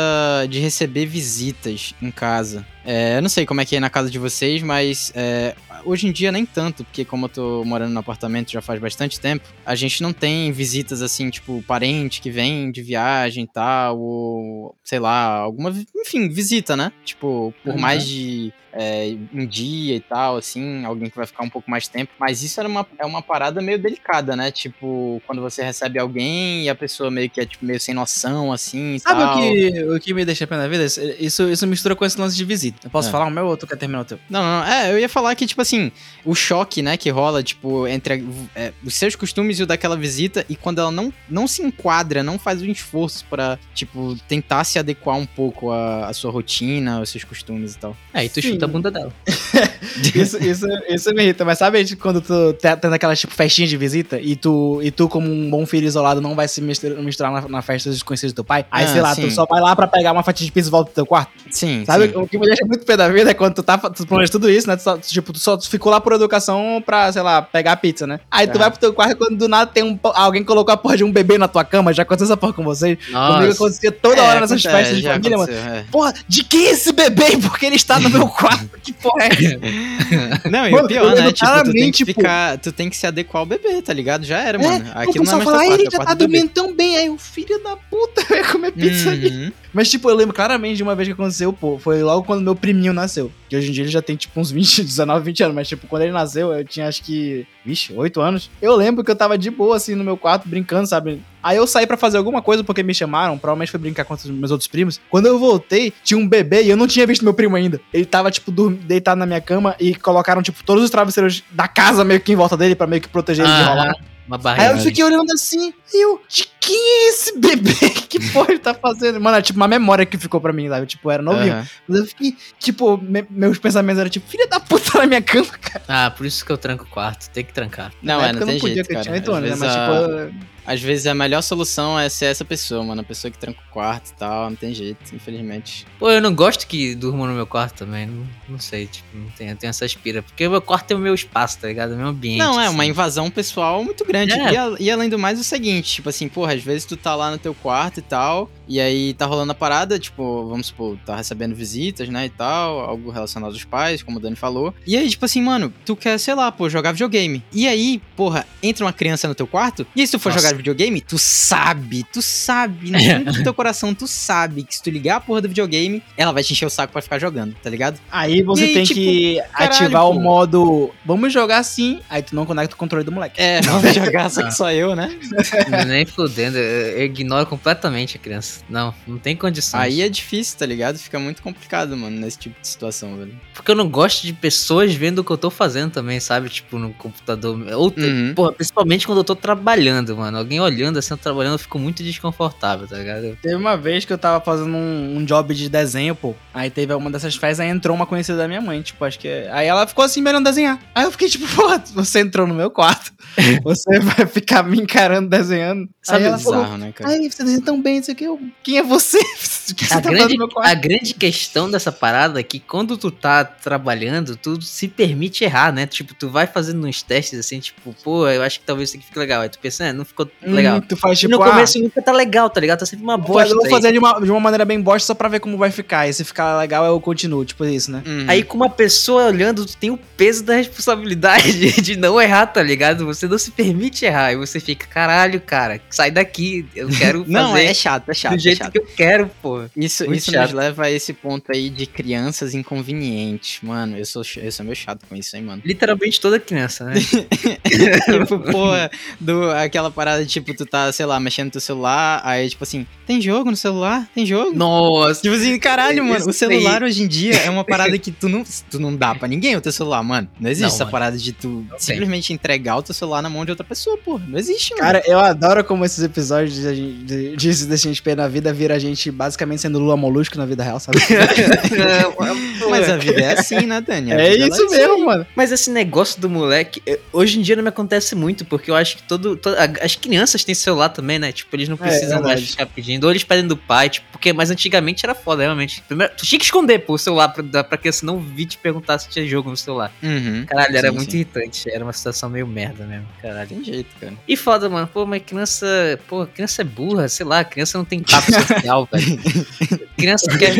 de receber visitas em casa. É, eu não sei como é que é na casa de vocês, mas é, hoje em dia nem tanto, porque como eu tô morando no apartamento já faz bastante tempo, a gente não tem visitas assim, tipo, parente que vem de viagem e tal, ou sei lá, alguma. Enfim, visita, né? Tipo, por Uhum. mais de. É, um dia e tal, assim, alguém que vai ficar um pouco mais tempo. Mas isso era uma, é uma parada meio delicada, né? Tipo, quando você recebe alguém e a pessoa meio que é tipo, meio sem noção, assim. e Sabe tal. o que, o que me deixa pé na vida? Isso, isso mistura com esse lance de visita. Eu posso É. falar o meu ou tu quer terminar o teu? Não, não, é, eu ia falar que, tipo assim, o choque, né, que rola, tipo, entre a- é, os seus costumes e o daquela visita, e quando ela não, não se enquadra, não faz um esforço pra, tipo, tentar se adequar um pouco à, à sua rotina, aos seus costumes e tal. Aí tu Sim. Chuta a bunda dela. Isso, isso, isso me irrita, mas sabe quando tu tá tendo aquelas tipo festinhas de visita e tu, e tu como um bom filho isolado, não vai se misturar, na, na festa dos desconhecidos do teu pai? Aí, Ah, sei lá, sim. tu só vai lá pra pegar uma fatia de pizza e volta pro teu quarto. Sim, Sabe? sim. O que me deixa muito pé da vida é quando tu tá tu planeja tudo isso, né? Tu só, tipo, tu só ficou lá por educação pra, sei lá, pegar a pizza, né? Aí tu Ah. vai pro teu quarto e quando do nada tem um. Alguém colocou a porra de um bebê na tua cama. Já aconteceu essa porra com vocês? Comigo Nossa. acontecia toda É, hora nessas acontece, festas de família, mano. é. Porra, de quem é esse bebê? Porque ele está no meu quarto. Que porra é? Não, e Mano, o pior, né? Tipo, tu tem que ficar. Tu tem que se adequar ao bebê, tá ligado? Já era, É, mano. o Aquilo não é mais teu fala, "Ah, quarto, ele é já tá dormindo tão bem. Aí o filho da puta vai comer pizza ali. Uhum. Mas, tipo, eu lembro claramente de uma vez que aconteceu, pô, foi logo quando meu priminho nasceu. Que hoje em dia ele já tem, tipo, uns 20, 19, 20 anos. Mas, tipo, quando ele nasceu, eu tinha acho que, vixe, 8 anos. Eu lembro que eu tava de boa, assim, no meu quarto, brincando, sabe? Aí eu saí pra fazer alguma coisa porque me chamaram, provavelmente foi brincar com os meus outros primos. Quando eu voltei, tinha um bebê e eu não tinha visto meu primo ainda. Ele tava, tipo, deitado na minha cama e colocaram, tipo, todos os travesseiros da casa meio que em volta dele pra meio que proteger ele de Ah, rolar. Uma Aí barreira. eu fiquei olhando assim, e eu, de quem é esse bebê? Que porra ele tá fazendo? Mano, é tipo uma memória que ficou pra mim, sabe? Tipo, era novinho. Aham. Mas eu fiquei, tipo, me- meus pensamentos eram tipo, filha da puta na minha cama, cara. Ah, por isso que eu tranco o quarto. Tem que trancar. Não, na é, época não eu tem não podia, jeito, porque eu cara. tinha 8 Às anos, né? vezes Mas, a- tipo, Às vezes a melhor solução é ser essa pessoa, mano. A pessoa que tranca o quarto e tal. Não tem jeito, infelizmente. Pô, eu não gosto que durmam no meu quarto também. Não, não sei, tipo, não tenho, eu tenho essa aspira. Porque o meu quarto é o meu espaço, tá ligado? É o meu ambiente. Não, é assim. uma invasão pessoal muito grande. É. E, a- e além do mais, é o seguinte, tipo assim, porra, às vezes tu tá lá no teu quarto e tal, e aí tá rolando a parada, tipo, vamos supor, tá recebendo visitas, né, e tal, algo relacionado aos pais, como o Dani falou. E aí, tipo assim, mano, tu quer, sei lá, pô, jogar videogame. E aí, porra, entra uma criança no teu quarto, e aí se tu for Nossa. jogar videogame, tu sabe, tu sabe, no fundo do teu coração, tu sabe que se tu ligar a porra do videogame, ela vai te encher o saco pra ficar jogando, tá ligado? aí você aí, tem tipo, que caralho, ativar o pô. modo, vamos jogar assim, aí tu não conecta o controle do moleque. É, vamos jogar, só que só eu, né? Nem fudendo, eu ignoro completamente a criança. Não, não tem condições. Aí é difícil, tá ligado? Fica muito complicado, mano, nesse tipo de situação, velho. Porque eu não gosto de pessoas vendo o que eu tô fazendo também, sabe? Tipo, no computador. Ou, Uhum. porra, principalmente quando eu tô trabalhando, mano. Alguém olhando assim, eu trabalhando, eu fico muito desconfortável, tá ligado? Teve uma vez que eu tava fazendo um, um job de desenho, pô. Aí teve uma dessas festas, aí entrou uma conhecida da minha mãe, tipo, acho que. Aí ela ficou assim, me olhando desenhar. Aí eu fiquei tipo, pô, você entrou no meu quarto. Você vai ficar me encarando desenhando. Sabe aí ela falou, bizarro, né, cara? Ai, você desenha tão bem, isso aqui. Eu, Quem é você? Que você A tá grande, no a grande questão dessa parada é que quando tu tá trabalhando, tu se permite errar, né? Tipo, tu vai fazendo uns testes assim, tipo, pô, eu acho que talvez isso aqui fique legal. Aí tu pensa, é, não ficou legal. Hum, tu faz E tipo, no ah, começo nunca tá legal, tá ligado? Tá sempre uma bosta. fazer- vou aí. fazer de uma, de uma maneira bem bosta só pra ver como vai ficar. E se ficar legal, eu continuo, tipo isso, né? Uhum. Aí com uma pessoa olhando, tu tem o peso da responsabilidade de não errar, tá ligado? Você não se permite errar. E você fica, caralho, cara, sai daqui. Eu quero Não, fazer é chato, é chato, do é jeito chato. que eu quero, pô. Isso, Muito isso chato. nos leva a esse ponto aí de crianças inconvenientes. Mano, eu sou, eu sou meio chato com isso, hein, mano. Literalmente toda criança, né? tipo, porra, do, aquela parada, tipo, tu tá, sei lá, mexendo no teu celular, aí, tipo assim, tem jogo no celular? Tem jogo? Nossa. Tipo assim, caralho, mano, Isso o celular hoje em dia é uma parada que tu não, tu não dá pra ninguém o teu celular, mano. Não existe Não, essa mano. parada de tu tem. simplesmente entregar o teu celular na mão de outra pessoa, porra. Não existe, mano. Cara, eu adoro como esses episódios de, de, de, de Destiny XP na vida vira a gente basicamente sendo Lula Molusco na vida real, sabe? Mas a vida é assim, né, Dani? É isso assim. mesmo, mano. Mas esse negócio do moleque, hoje em dia não me acontece muito, porque eu acho que todo, to- a- as crianças têm celular também, né? Tipo, eles não É, precisam mais verdade. ficar pedindo, ou eles pedem do pai, tipo, porque mas antigamente era foda, realmente. Primeiro, tu tinha que esconder pô, o celular pra, da- pra criança não vir te perguntar se tinha jogo no celular. Uhum. Caralho, era Sim, muito sim. irritante, era uma situação meio merda mesmo, caralho. Tem jeito, cara. E foda, mano, pô, mas criança, pô, criança é burra, sei lá, criança não tem social, velho. Criança quer,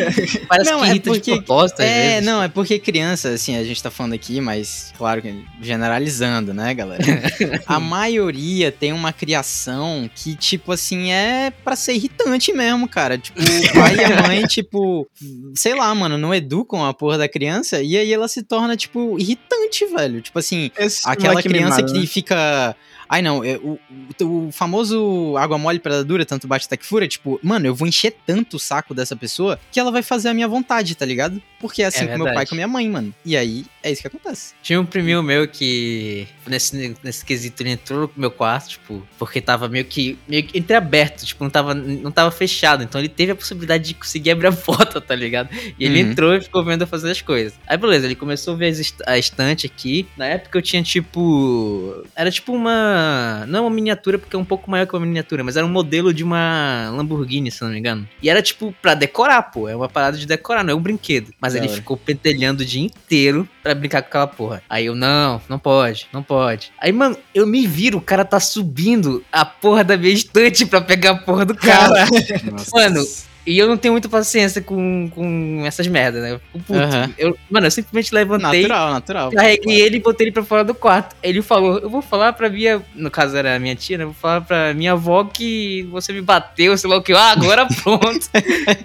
parece Não, que é irrita porque- de propósito, às É, vezes. não, é porque criança, assim, a gente tá falando aqui, mas claro que generalizando, né, galera? a maioria tem uma criação que, tipo assim, é pra ser irritante mesmo, cara. Tipo, o pai e a mãe, tipo, sei lá, mano, não educam a porra da criança e aí ela se torna, tipo, irritante, velho. Tipo assim, Esse aquela criança mimado, que né? fica. Ai, não, é, o, o, o famoso água mole pedra dura, tanto bate até que fura, tipo, mano, eu vou encher tanto o saco dessa pessoa que ela vai fazer a minha vontade, tá ligado? Porque é assim É com meu pai e com minha mãe, mano. E aí é isso que acontece. Tinha um priminho meu que, nesse, nesse quesito, ele entrou no meu quarto, tipo, porque tava meio que, meio que entreaberto, tipo, não tava, não tava fechado. Então ele teve a possibilidade de conseguir abrir a porta, tá ligado? E ele Uhum. entrou e ficou vendo eu fazer as coisas. Aí beleza, ele começou a ver a estante aqui. Na época eu tinha tipo. Era tipo uma. Não uma miniatura, porque é um pouco maior que uma miniatura, mas era um modelo de uma Lamborghini, se não me engano. E era tipo pra decorar, pô. É uma parada de decorar, não é um brinquedo. Mas Da ele ficou pentelhando o dia inteiro pra brincar com aquela porra. Aí eu, não, não pode, não pode. Aí, mano, eu me viro, o cara tá subindo a porra da minha estante pra pegar a porra do cara. Nossa. Mano, E eu não tenho muita paciência com, com essas merdas, né? Eu fico puto. Aham. Eu, mano, eu simplesmente levantei, natural, natural. carreguei ele e botei ele pra fora do quarto. Ele falou, eu vou falar pra minha... No caso era a minha tia, né? Eu vou falar pra minha avó que você me bateu, sei lá o que. Ah, agora pronto.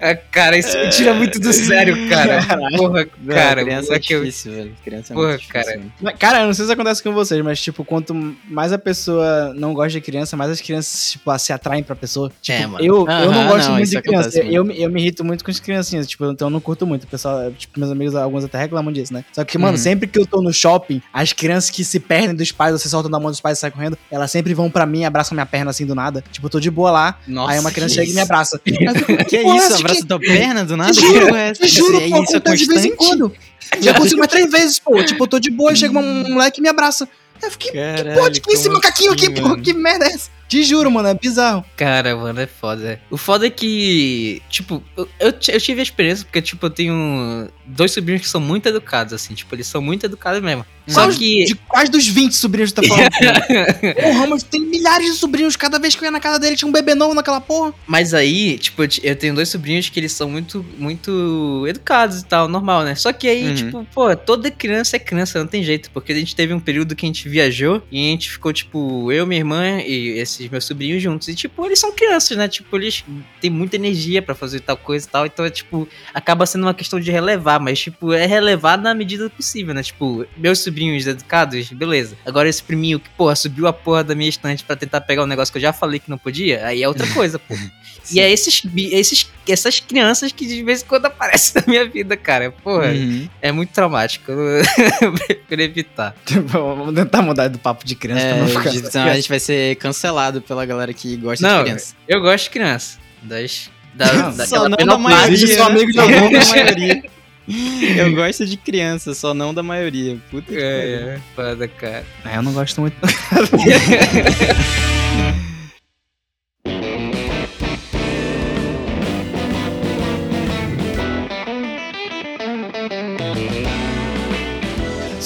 Ah, cara, isso me tira muito do sério, cara. Porra, Não, cara. criança é moleque, eu- difícil, velho. Criança é Porra, muito difícil, cara. Mas, Cara, eu não sei se acontece com vocês, mas, tipo, quanto mais a pessoa não gosta de criança, mais as crianças, tipo, se atraem pra pessoa. Tipo, É, mano. eu, eu não gosto não, muito de criança. acontece Eu, me- eu me irrito muito com as criancinhas, tipo, então eu não curto muito. O pessoal, tipo, meus amigos, alguns até reclamam disso, né? Só que, mano, Uhum. sempre que eu tô no shopping, as crianças que se perdem dos pais, você soltam da mão dos pais e sai correndo, elas sempre vão pra mim, abraçam minha perna assim do nada. Tipo, eu tô de boa lá, Nossa, aí uma criança que chega e me isso. abraça. Que Porra, isso? Abraça que- tua perna do nada? Te juro, Que porra é? Te juro, é pô, isso é acontece de vez em quando. Já aconteceu mais três vezes, pô. Tipo, eu tô de boa, chega um moleque e me abraça. Eu fiquei, Caralho, Pô, tipo, esse macaquinho aqui, assim, pô, mano? que merda é essa? Te juro, mano, é bizarro. Cara, mano, é foda. O foda é que, tipo, eu, eu, ti- eu tive a experiência porque, tipo, eu tenho dois sobrinhos que são muito educados, assim, tipo, eles são muito educados mesmo. Só Quais- que. De quais dos 20 sobrinhos tu tá falando? o Ramos tem milhares de sobrinhos. Cada vez que eu ia na casa dele tinha um bebê novo naquela porra. Mas aí, tipo, eu tenho dois sobrinhos que eles são muito, muito educados e tal, normal, né? Só que aí, Uhum. tipo, pô, toda criança é criança, não tem jeito. Porque a gente teve um período que a gente viajou e a gente ficou, tipo, eu, minha irmã e esses meus sobrinhos juntos. E, tipo, eles são crianças, né? Tipo, eles têm muita energia pra fazer tal coisa e tal. Então, é, tipo, acaba sendo uma questão de relevar. Mas, tipo, é relevar na medida do possível, né? Tipo, meus sobrinhos educados, beleza. Agora esse priminho que, porra, subiu a porra da minha estante pra tentar pegar um negócio que eu já falei que não podia, aí é outra coisa, pô. E é esses, esses, essas crianças que de vez em quando aparecem na minha vida, cara. Porra, Uhum. é muito traumático. Eu prefiro evitar. Vamos tentar mudar do papo de criança pra não É, ficar. senão a gente vai ser cancelado pela galera que gosta Não, de criança. Eu gosto de criança. Das. Da, Não, daquela Só não da maioria. né? amigo de não da maioria. Eu gosto de criança, só não da maioria. Puta que pariu. É, é, foda, cara. É, eu não gosto muito.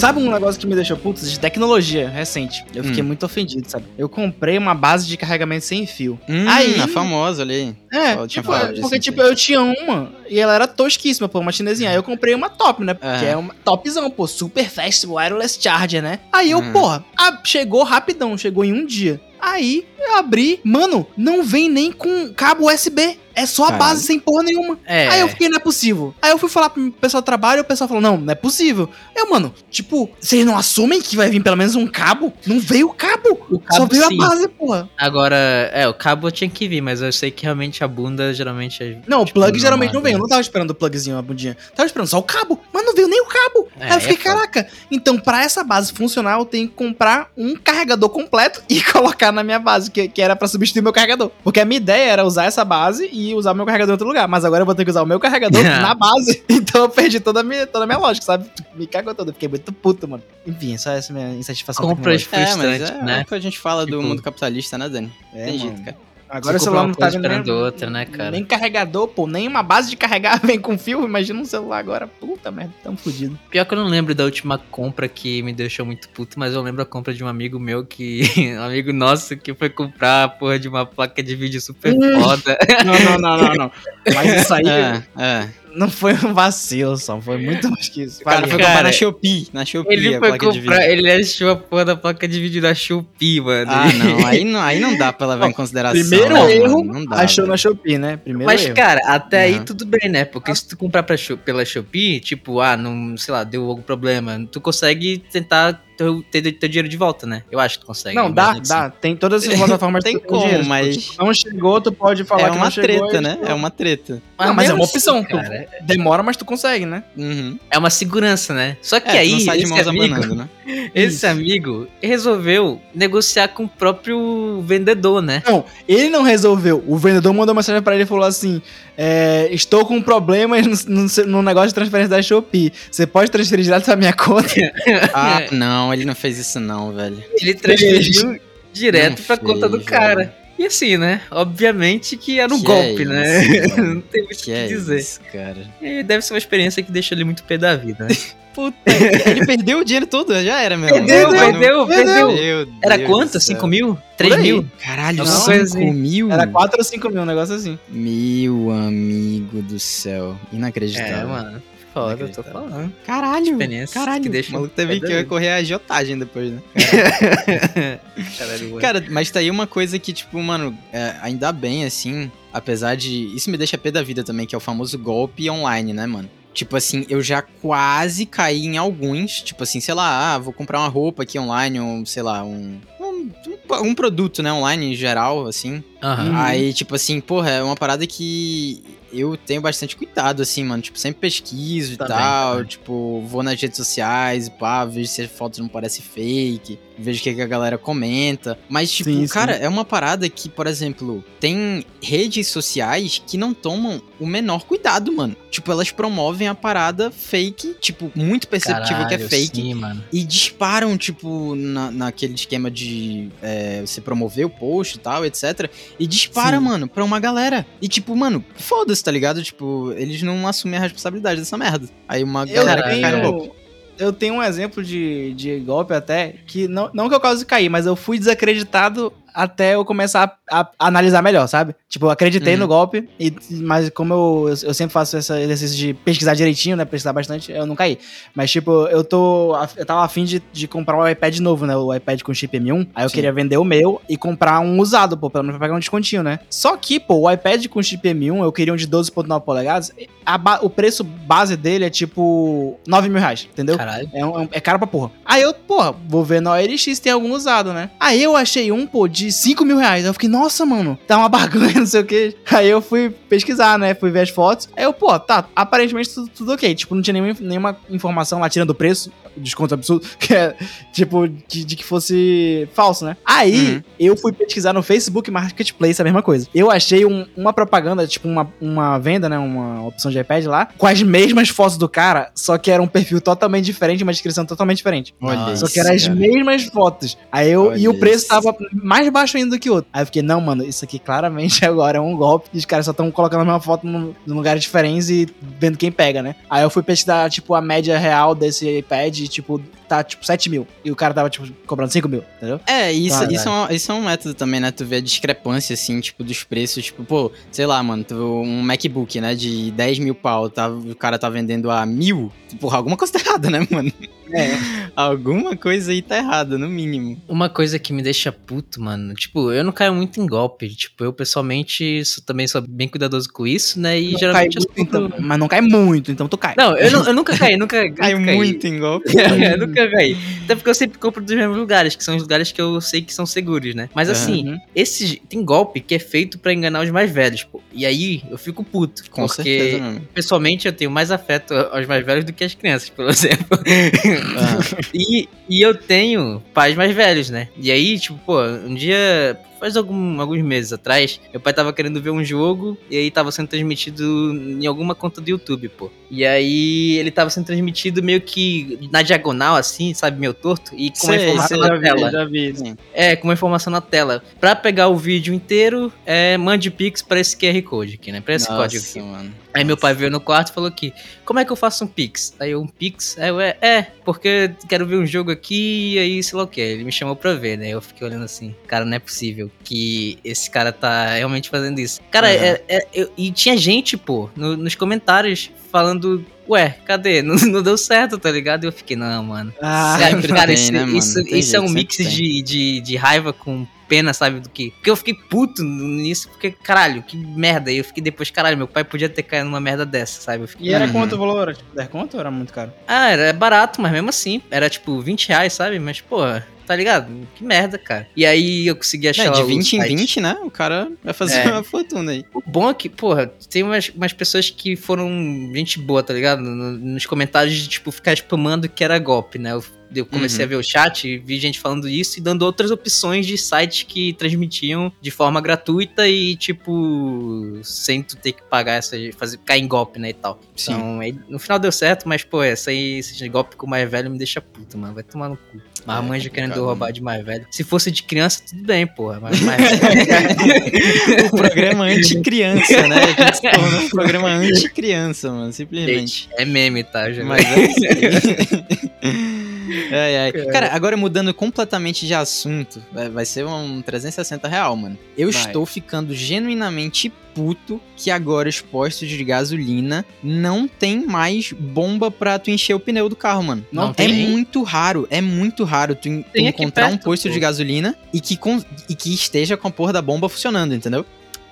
Sabe um negócio que me deixou puto? De tecnologia recente. Eu fiquei Hum. muito ofendido, sabe? Eu comprei uma base de carregamento sem fio. Hum, Aí- a famosa ali. É, tipo, é, disso, porque tipo, eu tinha uma e ela era tosquíssima, pô, uma chinesinha. Aí eu comprei uma top, né? Que Aham. é uma topzão, pô, super fast wireless charger, né? Aí eu, Hum. porra, ah, chegou rapidão, chegou em um dia. Aí eu abri, mano, não vem nem com cabo USB. É só a Caralho. base sem porra nenhuma. É. Aí eu fiquei, não é possível. Aí eu fui falar pro pessoal do trabalho e o pessoal falou, não, não é possível. Eu, mano, tipo, vocês não assumem que vai vir pelo menos um cabo? Não veio o cabo. O só cabo, veio sim. a base, porra. Agora, é, o cabo tinha que vir, mas eu sei que realmente a bunda geralmente é. Não, o tipo, plug geralmente não vem. Eu né? não tava esperando o plugzinho, a bundinha. Tava esperando só o cabo. Mas não veio nem o cabo. É, Aí eu fiquei, é caraca. Então, pra essa base funcionar, eu tenho que comprar um carregador completo e colocar na minha base, que, que era pra substituir meu carregador. Porque a minha ideia era usar essa base e usar meu carregador em outro lugar. Mas agora eu vou ter que usar o meu carregador na base. Então eu perdi toda a minha, toda a minha lógica, sabe? Me cagou todo. Eu fiquei muito puto, mano. Enfim, só essa é a minha insatisfação. Compras tecnológica. É, mas é, né? o que a gente fala do Tipo- mundo capitalista, né, Dani? É, Tem jeito, cara. Agora o celular não tá vindo nem, esperando outra, né, cara? nem carregador, pô. Nem uma base de carregar vem com fio. Imagina um celular agora. Puta merda, tão fudido. Pior que eu não lembro da última compra que me deixou muito puto, mas eu lembro a compra de um amigo meu que. um amigo nosso que foi comprar a porra de uma placa de vídeo super foda. Não, não, não, não, não. Mas isso aí É, é. Não foi um vacilo só, foi muito mais que isso. O cara foi Cara, comprar na Shopee. Na Shopee, Ele a foi placa de vídeo. comprar, ele achou a porra da placa de vídeo da Shopee, mano. Ah, não. Aí não, aí não dá pra levar em consideração. Primeiro não, erro, mano, não dá, achou velho. na Shopee, né? Primeiro Mas, erro. cara, até aí Uhum. tudo bem, né? Porque se tu comprar pra, pela Shopee, tipo, ah, não, sei lá, deu algum problema, tu consegue tentar teu, teu, teu dinheiro de volta, né? Eu acho que tu consegue. Não, dá, que dá. Tem todas essas plataformas Tem como, dinheiro. Mas- Não chegou, tu pode falar É que uma não chegou. treta, e, né? tipo, É uma treta. sim. Não, mas é uma opção, assim, tu- Demora, mas tu consegue, né? Uhum. é uma segurança, né? Só que É, aí, não sai de esse mãos amigo, abanando, né? esse Isso. amigo resolveu negociar com o próprio vendedor, né? Não, ele não resolveu. O vendedor mandou mensagem pra ele e falou assim: é, Estou com problemas no, no- no negócio de transferência da Shopee. Você pode transferir direto pra minha conta? Ah, não, ele não fez isso não, velho. Ele transferiu direto Não pra conta do fez, cara. E assim, né? Obviamente que era um Que golpe, é né? isso, não tem muito o Que que é dizer. isso, cara. E deve ser uma experiência que deixa ele muito pé da vida, né? Puta, ele perdeu o dinheiro todo, já era mesmo. Perdeu, Não, perdeu, perdeu. Meu Era Deus quanto? do céu. 5 mil? Por 3 aí. mil? Caralho, Não, 5 coisa assim. mil? Era 4 ou 5 mil, um negócio assim. Meu amigo do céu. Inacreditável. É, mano. Foda, eu tô falando. Caralho. Experiência Caralho. que deixa o maluco teve que vida. correr a agiotagem depois, né? Caralho. Cara, mas tá aí uma coisa que, tipo, mano, é, ainda bem, assim, apesar de. Isso me deixa pé da vida também, que é o famoso golpe online, né, mano? Tipo assim, eu já quase caí em alguns, tipo assim, sei lá, ah, vou comprar uma roupa aqui online, ou sei lá, um, um, um- produto, né, online em geral, assim. Uhum. Aí, tipo assim, porra, é uma parada que eu tenho bastante cuidado, assim, mano. Tipo, sempre pesquiso e Também, tal. também. Tipo, vou nas redes sociais, pá, vejo se as fotos não parecem fake, vejo o que, a galera comenta. Mas, tipo, Sim, cara, sim. é uma parada que, por exemplo, tem redes sociais que não tomam o menor cuidado, mano. Tipo, elas promovem a parada fake, tipo, muito perceptível que é Caralho, fake. Sim, mano. E disparam, tipo, na, naquele esquema de é, você promover o post e tal, etc. E dispara, Sim. mano, pra uma galera. E, tipo, mano, foda-se, tá ligado? Tipo, eles não assumem a responsabilidade dessa merda. Aí uma Eu galera Caralho. cai no golpe. Eu tenho um exemplo de, de golpe até, que não, não que eu quase caí, mas eu fui desacreditado até eu começar a, a analisar melhor, sabe? Tipo, eu acreditei Uhum. no golpe, e, mas como eu, eu sempre faço esse exercício de pesquisar direitinho, né? Pesquisar bastante, eu não caí. Mas, tipo, eu tô. Eu tava afim de, de comprar um iPad novo, né? O iPad com chip M1. Aí eu Sim. queria vender o meu e comprar um usado, pô, pelo menos pra pegar um descontinho, né? Só que, pô, o iPad com chip M1, eu queria um de 12,9 polegadas. o preço base dele é tipo 9 mil reais, entendeu? Caralho. É, um- é caro pra porra. Aí eu, porra, vou ver na OLX tem algum usado, né? Aí eu achei um, pô, de 5 mil reais. Aí eu fiquei, nossa, mano, tá uma barganha, não sei o que. Aí eu fui pesquisar, né? Fui ver as fotos. Aí eu, pô, tá, aparentemente tudo, tudo ok. Tipo, não tinha nenhuma, nenhuma informação lá tirando o preço, desconto absurdo, que é, tipo, de, de que fosse falso, né? Aí Uhum. eu fui pesquisar no Facebook Marketplace a mesma coisa. Eu achei um- uma propaganda, tipo, uma, uma venda, né? Uma opção de iPad lá, com as mesmas fotos do cara, só que era um perfil totalmente diferente, uma descrição totalmente diferente. Olha. Só isso, que eram as cara. mesmas fotos. Aí eu, Olha e o preço isso. tava mais baixo ainda do que o outro. Aí eu fiquei, não, mano, isso aqui claramente agora é um golpe. E os caras só estão colocando a mesma foto num- em lugares diferentes e vendo quem pega, né? Aí eu fui pesquisar, tipo, a média real desse iPad, tipo, tá, tipo, 7 mil. E o cara tava, tipo, cobrando 5 mil, entendeu? É, isso, Caralho. isso, é um, isso é um método também, né? Tu vê a discrepância, assim, tipo, dos preços. Tipo, pô, sei lá, mano, tu, um MacBook, né, de 10 mil pau, tá, o cara tá vendendo a mil. Porra, alguma coisa tá errada, né, mano? É. Alguma coisa aí tá errada, no mínimo. Uma coisa que me deixa puto, mano, tipo, eu não caio muito em golpe. Tipo, eu pessoalmente sou, também sou bem cuidadoso com isso, né? E Não geralmente cai eu muito, compro- então, mas não cai muito, então tu cai. Não, eu, não- eu nunca caí, nunca, Cai muito em golpe. eu nunca caí. Até porque eu sempre compro dos mesmos lugares, que são os lugares que eu sei que são seguros, né? Mas assim, Uhum. esse tem golpe que é feito pra enganar os mais velhos, pô. E aí eu fico puto. Com porque, certeza, pessoalmente, eu tenho mais afeto aos mais velhos do que às crianças, por exemplo. Ah, E, e eu tenho pais mais velhos, né? E aí, tipo, pô, um dia, faz algum- alguns meses atrás, meu pai tava querendo ver um jogo e aí tava sendo transmitido em alguma conta do YouTube, pô. E aí ele tava sendo transmitido meio que na diagonal, assim, sabe, meio torto, e com uma Sei, informação sei, na vi, tela. já vi. Sim. É, com uma informação na tela. Pra pegar o vídeo inteiro, é, mande Pix pra esse QR Code aqui, né? Pra esse código aqui. Nossa, mano. Aí meu pai veio no quarto e falou aqui, como é que eu faço um Pix? Aí eu, um Pix? Aí eu, é, é, porque quero ver um jogo aqui e aí sei lá o que. Ele me chamou pra ver, né? Eu fiquei olhando assim, cara, não é possível que esse cara tá realmente fazendo isso. Cara, Uhum. é, é- eu- e tinha gente, pô, no- nos comentários falando ué, cadê? Não, não deu certo, tá ligado? E eu fiquei, não, mano. Ah, Cara, sempre cara, tem, isso, né, mano? isso, isso é um jeito, mix de, de, de raiva com pena, sabe? Do que. Porque eu fiquei puto nisso, porque, caralho, que merda. E eu fiquei depois, caralho, meu pai podia ter caído numa merda dessa, sabe? Eu fiquei, E era Uhum. quanto o valor? Era tipo 10 conto ou era muito caro? ah, era barato, mas mesmo assim, era tipo 20 reais, sabe? Mas, pô, tá ligado? Que merda, cara. E aí eu consegui achar. É, de o 20 em site. 20, né? O cara vai fazer É. uma fortuna aí. O bom é que, porra, tem umas, umas pessoas que foram gente boa, tá ligado? No- nos comentários de, tipo, ficar spamando que era golpe, né? Eu, eu comecei Uhum. a ver o chat vi gente falando isso e dando outras opções de sites que transmitiam de forma gratuita e, tipo, sem tu ter que pagar essa, fazer, cair em golpe, né, e tal. Sim. Então, aí, no final deu certo, mas, pô, essa aí, esse golpe com o mais velho me deixa puta, mano. Vai tomar no cu. Mas É a mãe já querendo roubar né? de mais velho. Se fosse de criança, tudo bem, porra. Mas mais o programa anti-criança, né? A gente se tornou um programa anti-criança, mano. Simplesmente. Gente, é meme, tá? Já Mas é isso aí. Ai, ai. Cara, agora mudando completamente de assunto, vai- ser um 360 real, mano. Eu Vai. estou ficando genuinamente puto que agora os postos de gasolina não tem mais bomba pra tu encher o pneu do carro, mano. Não é tem? muito raro, é muito raro tu, en- encontrar um perto, posto pô. de gasolina e que, con- e que esteja com a porra da bomba funcionando, entendeu?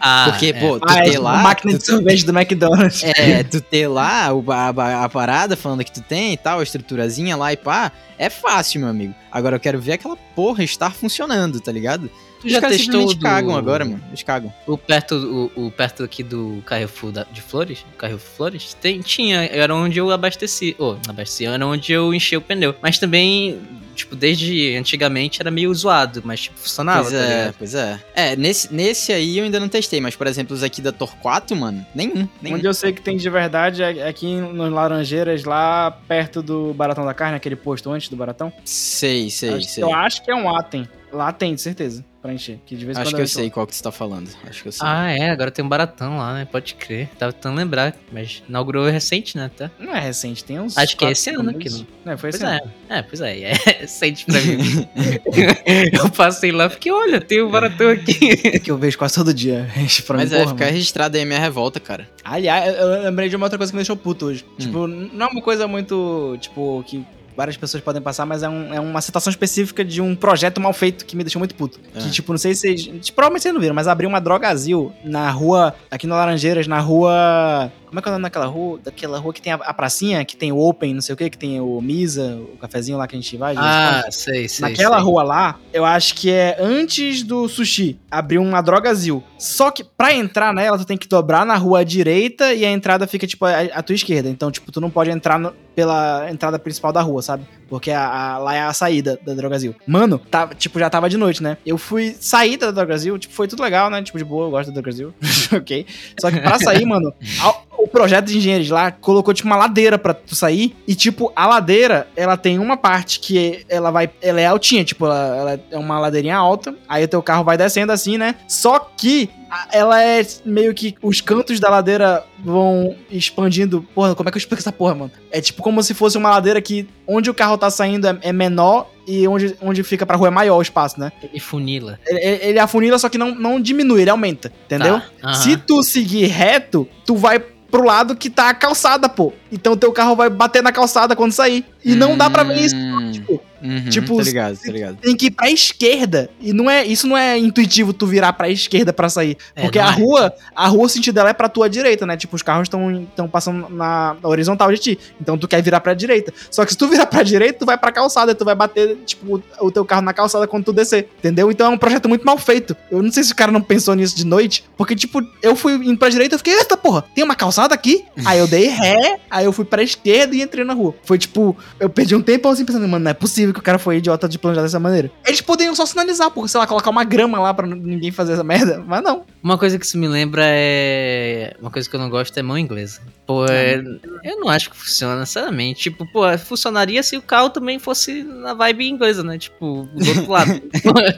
Ah, Porque, é. pô, tu Ah, é ter tipo lá. máquina tu- de sorvete do McDonald's. é, tu ter lá o, a, a- parada falando que tu tem e tal, a estruturazinha lá e pá, é fácil, meu amigo. Agora eu quero ver aquela porra estar funcionando, tá ligado? Tu já testou do- cagam agora, mano. Eles cagam. O perto, o, o perto aqui do Carrefour da- de Flores, Carrefour Flores, tem, tinha, era onde eu abasteci, ou abasteci, era onde eu enchi o pneu. Mas também, tipo, desde antigamente era meio zoado, mas tipo, funcionava, pois tá é, ligado? pois é. É, nesse, nesse aí eu ainda não testei, mas por exemplo, os aqui da Torquato, mano, nenhum. nenhum. Onde eu sei que tem de verdade é aqui nos Laranjeiras, lá perto do Baratão da Carne, aquele posto antes do Baratão. Sei, sei, Acho- sei. Eu acho que é um Atem. Lá tem, de certeza, pra encher. Que de vez Acho quando que eu encho sei qual que você tá falando. Acho que eu sei. Ah, é, agora tem um baratão lá, né? Pode crer. Tava tentando lembrar, mas inaugurou recente, né? Até. Não é recente, tem uns. Acho que é esse ano que meses. Não, foi Pois esse ano. é, é, pois é, é recente pra mim. eu passei lá e fiquei, olha, tem um baratão aqui. É que eu vejo quase todo dia. Pra Mas mim, é, porra, ficar mano. registrado aí a minha revolta, cara. Aliás, eu eu lembrei de uma outra coisa que me deixou puto hoje. Hum. Tipo, não é uma coisa muito, tipo, que várias pessoas podem passar, mas é, um- é uma citação específica de um projeto mal feito que me deixou muito puto. Ah. Que, tipo, não sei se vocês... Provavelmente vocês não viram, mas abriu uma drogazil na rua, aqui no Laranjeiras, na rua... Como é que é o nome daquela rua? Daquela rua que tem a, a pracinha, que tem o Open, não sei o que, que tem o Misa, o cafezinho lá que a gente vai. em quando. Ah, sei, sei. Naquela sei. rua lá, eu acho que é antes do sushi, abriu uma drogazil. Só que pra entrar nela, tu tem que dobrar na rua à direita e a entrada fica, tipo, à, à tua esquerda. Então, tipo, tu não pode entrar no- pela entrada principal da rua, sabe? Porque a- a- lá é a saída da drogazil. Mano, tava, tipo, já tava de noite, né? Eu fui sair da drogazil, tipo, foi tudo legal, né? Tipo, de boa, eu gosto da drogazil. ok. Só que pra sair, mano, ao- o projeto de engenheiros lá colocou, tipo, uma ladeira pra tu sair. E, tipo, a ladeira, ela tem uma parte que ela vai. Ela é altinha, tipo, ela, ela é uma ladeirinha alta. Aí o teu carro vai descendo assim, né? Só que ela é meio que. Os cantos da ladeira vão expandindo. Porra, como é que eu explico essa porra, mano? É tipo como se fosse uma ladeira que onde o carro tá saindo é, é menor e onde, onde fica pra rua é maior o espaço, né? Ele funila. Ele, ele- afunila, só que não, não diminui, ele aumenta, entendeu? Tá, aham. Se tu seguir reto, tu vai pro lado que tá a calçada, pô. Então teu carro vai bater na calçada quando sair. E não dá pra ver isso. Hum, Tipo, uhum, tipo, tá ligado, tá ligado. tem que ir pra esquerda. E não é, isso não é intuitivo tu virar pra esquerda pra sair. É, Porque a é. rua, a rua, o sentido dela é pra tua direita, né? Tipo, os carros estão passando na, na horizontal de ti. Então tu quer virar pra direita. Só que se tu virar pra direita, tu vai pra calçada. Tu vai bater, tipo, o, o teu carro na calçada quando tu descer. Entendeu? Então é um projeto muito mal feito. Eu não sei se o cara não pensou nisso de noite. Porque, tipo, eu fui indo pra direita, eu fiquei, eita porra, tem uma calçada aqui? aí eu dei ré, aí eu fui pra esquerda e entrei na rua. Foi tipo, eu perdi um tempo assim pensando, mano, não é possível que o cara foi idiota de planejar dessa maneira. Eles poderiam só sinalizar, porque, sei lá, colocar uma grama lá pra ninguém fazer essa merda. Mas não. Uma coisa que isso me lembra é. Uma coisa que eu não gosto é mão inglesa. Pô, é... eu não acho que funciona, sinceramente. Tipo, pô, funcionaria se o carro também fosse na vibe inglesa, né? Tipo, do outro lado.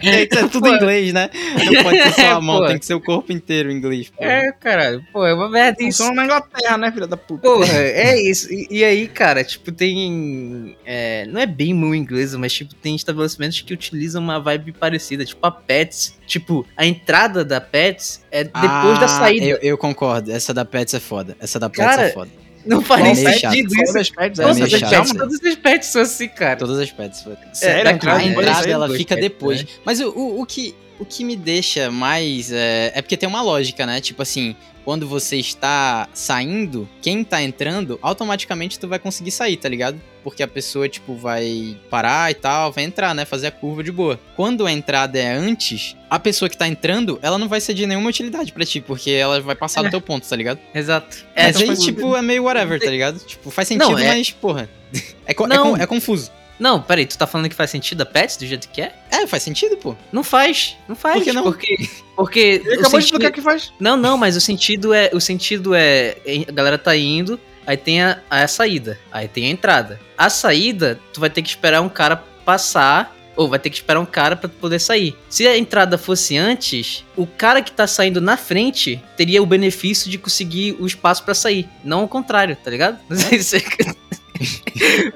É, é tudo em inglês, né? Não pode ser só a mão, Pô. tem que ser o corpo inteiro em inglês. pô. é, caralho. Pô, é uma merda isso. Funciona na Inglaterra, né, filha da puta? Porra, é isso. E, e aí, cara, tipo, tem. é, não é bem mão inglesa, mas, tipo, tem estabelecimentos que utilizam uma vibe parecida. Tipo, a Pets. Tipo, a entrada da Pets é depois da Ah, saída. Eu, eu concordo, essa da Pets é foda. Essa da Pets Cara, é foda. Não faz É nem sentido isso. os aspectos, É Nossa, os chato. pets, todos os pets são assim, cara. Todas as pets. foda. Sério, da a entrada ela fica pets, depois. né? Mas o, o, o que, o que me deixa mais. É, é porque tem uma lógica, né? Tipo assim, quando você está saindo, quem tá entrando, automaticamente tu vai conseguir sair, tá ligado? Porque a pessoa, tipo, vai parar e tal, vai entrar, né? Fazer a curva de boa. Quando a entrada é antes, a pessoa que tá entrando, ela não vai ser de nenhuma utilidade pra ti, porque ela vai passar do teu ponto, tá ligado? Exato. É, É, mas aí, tipo, é meio whatever, tá ligado? Tipo, faz sentido, Não, é- mas, porra. É, co- é Não. con- é confuso. Não, peraí, tu tá falando que faz sentido a pets do jeito que é? É, faz sentido, pô. Não faz, não faz. Por que não? Porque, porque Ele acabou de sentido- explicar o que faz. Não, não, mas o sentido é, o sentido é, a galera tá indo, aí tem a, a saída, aí tem a entrada. A saída, tu vai ter que esperar um cara passar ou vai ter que esperar um cara pra tu poder sair. Se a entrada fosse antes, o cara que tá saindo na frente teria o benefício de conseguir o espaço pra sair, não o contrário, tá ligado? Não sei se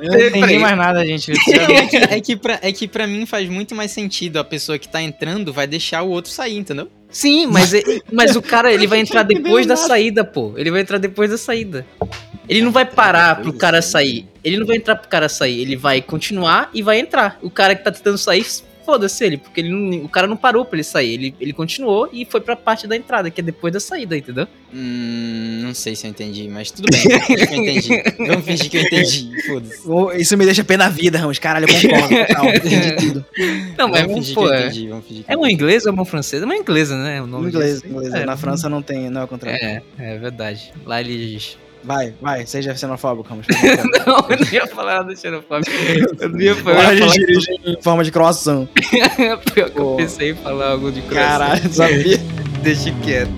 Eu não entendi mais nada, gente. É, que, é, que pra, é que pra mim faz muito mais sentido a pessoa que tá entrando vai deixar o outro sair, entendeu? Sim, mas, é- mas o cara ele vai entrar depois da saída, pô. Ele vai entrar depois da saída. Ele não vai parar pro cara sair. Ele não vai entrar pro cara sair. Ele vai continuar e vai entrar. O cara que tá tentando sair, foda-se ele, porque ele não- o cara não parou pra ele sair. Ele, ele continuou e foi pra parte da entrada, que é depois da saída, entendeu? Hum, não sei se eu entendi, mas tudo bem. Vamos fingir que eu entendi. Vamos fingir que eu entendi. Foda-se. Isso me deixa pé na vida, Ramos. Caralho, eu concordo. Total, entendi tudo. Não, mas Vamos fingir pô, que eu é, entendi. Vamos fingir que é uma inglesa ou uma francesa? É uma inglesa, né? O nome Inglês, disso. inglês. É, Na França não tem, não é o contrário. É, é verdade. Lá eles. Vai, vai, seja xenofóbico, Ramos. Não, eu não ia falar nada xenofóbico. Eu não ia falar. Eu ia a falar em forma de croissant. Pior que eu pensei em falar algo de coração. Caralho, sabia? Deixa quieto.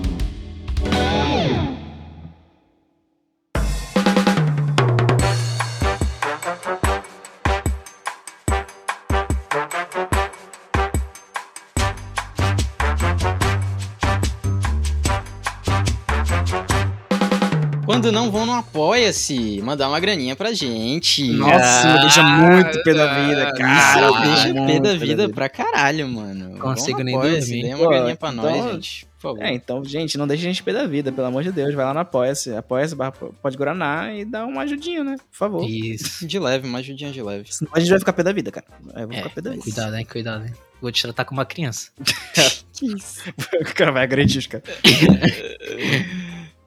Quando não vão no Apoia-se, mandar uma graninha pra gente. Nossa, me deixa muito pé da vida, Ah, cara. Isso deixa muito pé da vida pra caralho, mano. Consigo nem dormir. Dê uma Pô, graninha pra nós, então- gente. Por favor. É, então, gente, não deixe a gente pé da vida, pelo amor de Deus. Vai lá no Apoia-se, apoia-se, pode Guaraná e dá uma ajudinha, né? Por favor. Isso. De leve, uma ajudinha de leve. Senão a gente vai ficar pé da vida, cara. É, vou É, ficar pé da vida. cuidado, hein? Cuidado, hein? Vou te tratar como uma criança. Que isso? o cara vai agredir os caras.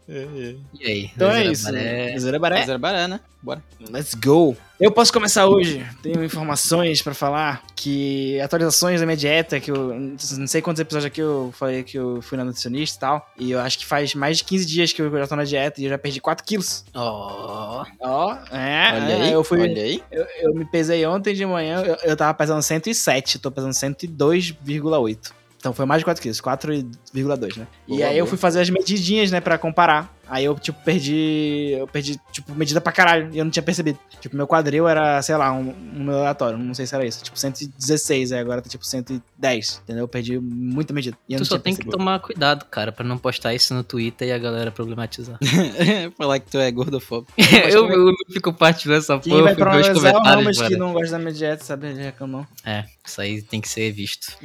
E aí? Então é isso. Baré? Zé Baré. Zero baré, né? Bora. Let's go. Eu posso começar hoje. Tenho informações pra falar que atualizações da minha dieta, que eu não sei quantos episódios aqui eu falei que eu fui na nutricionista e tal. E eu acho que faz mais de 15 dias que eu já tô na dieta e eu já perdi 4 quilos. Ó. Ó, é. Olha é, aí, eu fui. olha aí. Eu, eu me pesei ontem de manhã, eu, eu tava pesando 107, tô pesando 102,8. Então foi mais de 4 quilos, 4,2, né? e Boa, aí eu boa. fui fazer as medidinhas, né, pra comparar. Aí eu, tipo, perdi. Eu perdi, tipo, medida pra caralho. E eu não tinha percebido. Tipo, meu quadril era, sei lá, um, um número aleatório. Não sei se era isso. Tipo, 116, aí agora tá tipo 110. Entendeu? Eu perdi muita medida. E eu Tu não só tinha tem que percebido. tomar cuidado, cara, pra não postar isso no Twitter e a galera problematizar. Falar que tu é gordofóbico. eu, eu não fico compartilhando essa Quem porra, eu vai problematizar é o Ramos que não gosta da minha dieta, sabe? Ele reclamou. É, isso aí tem que ser visto.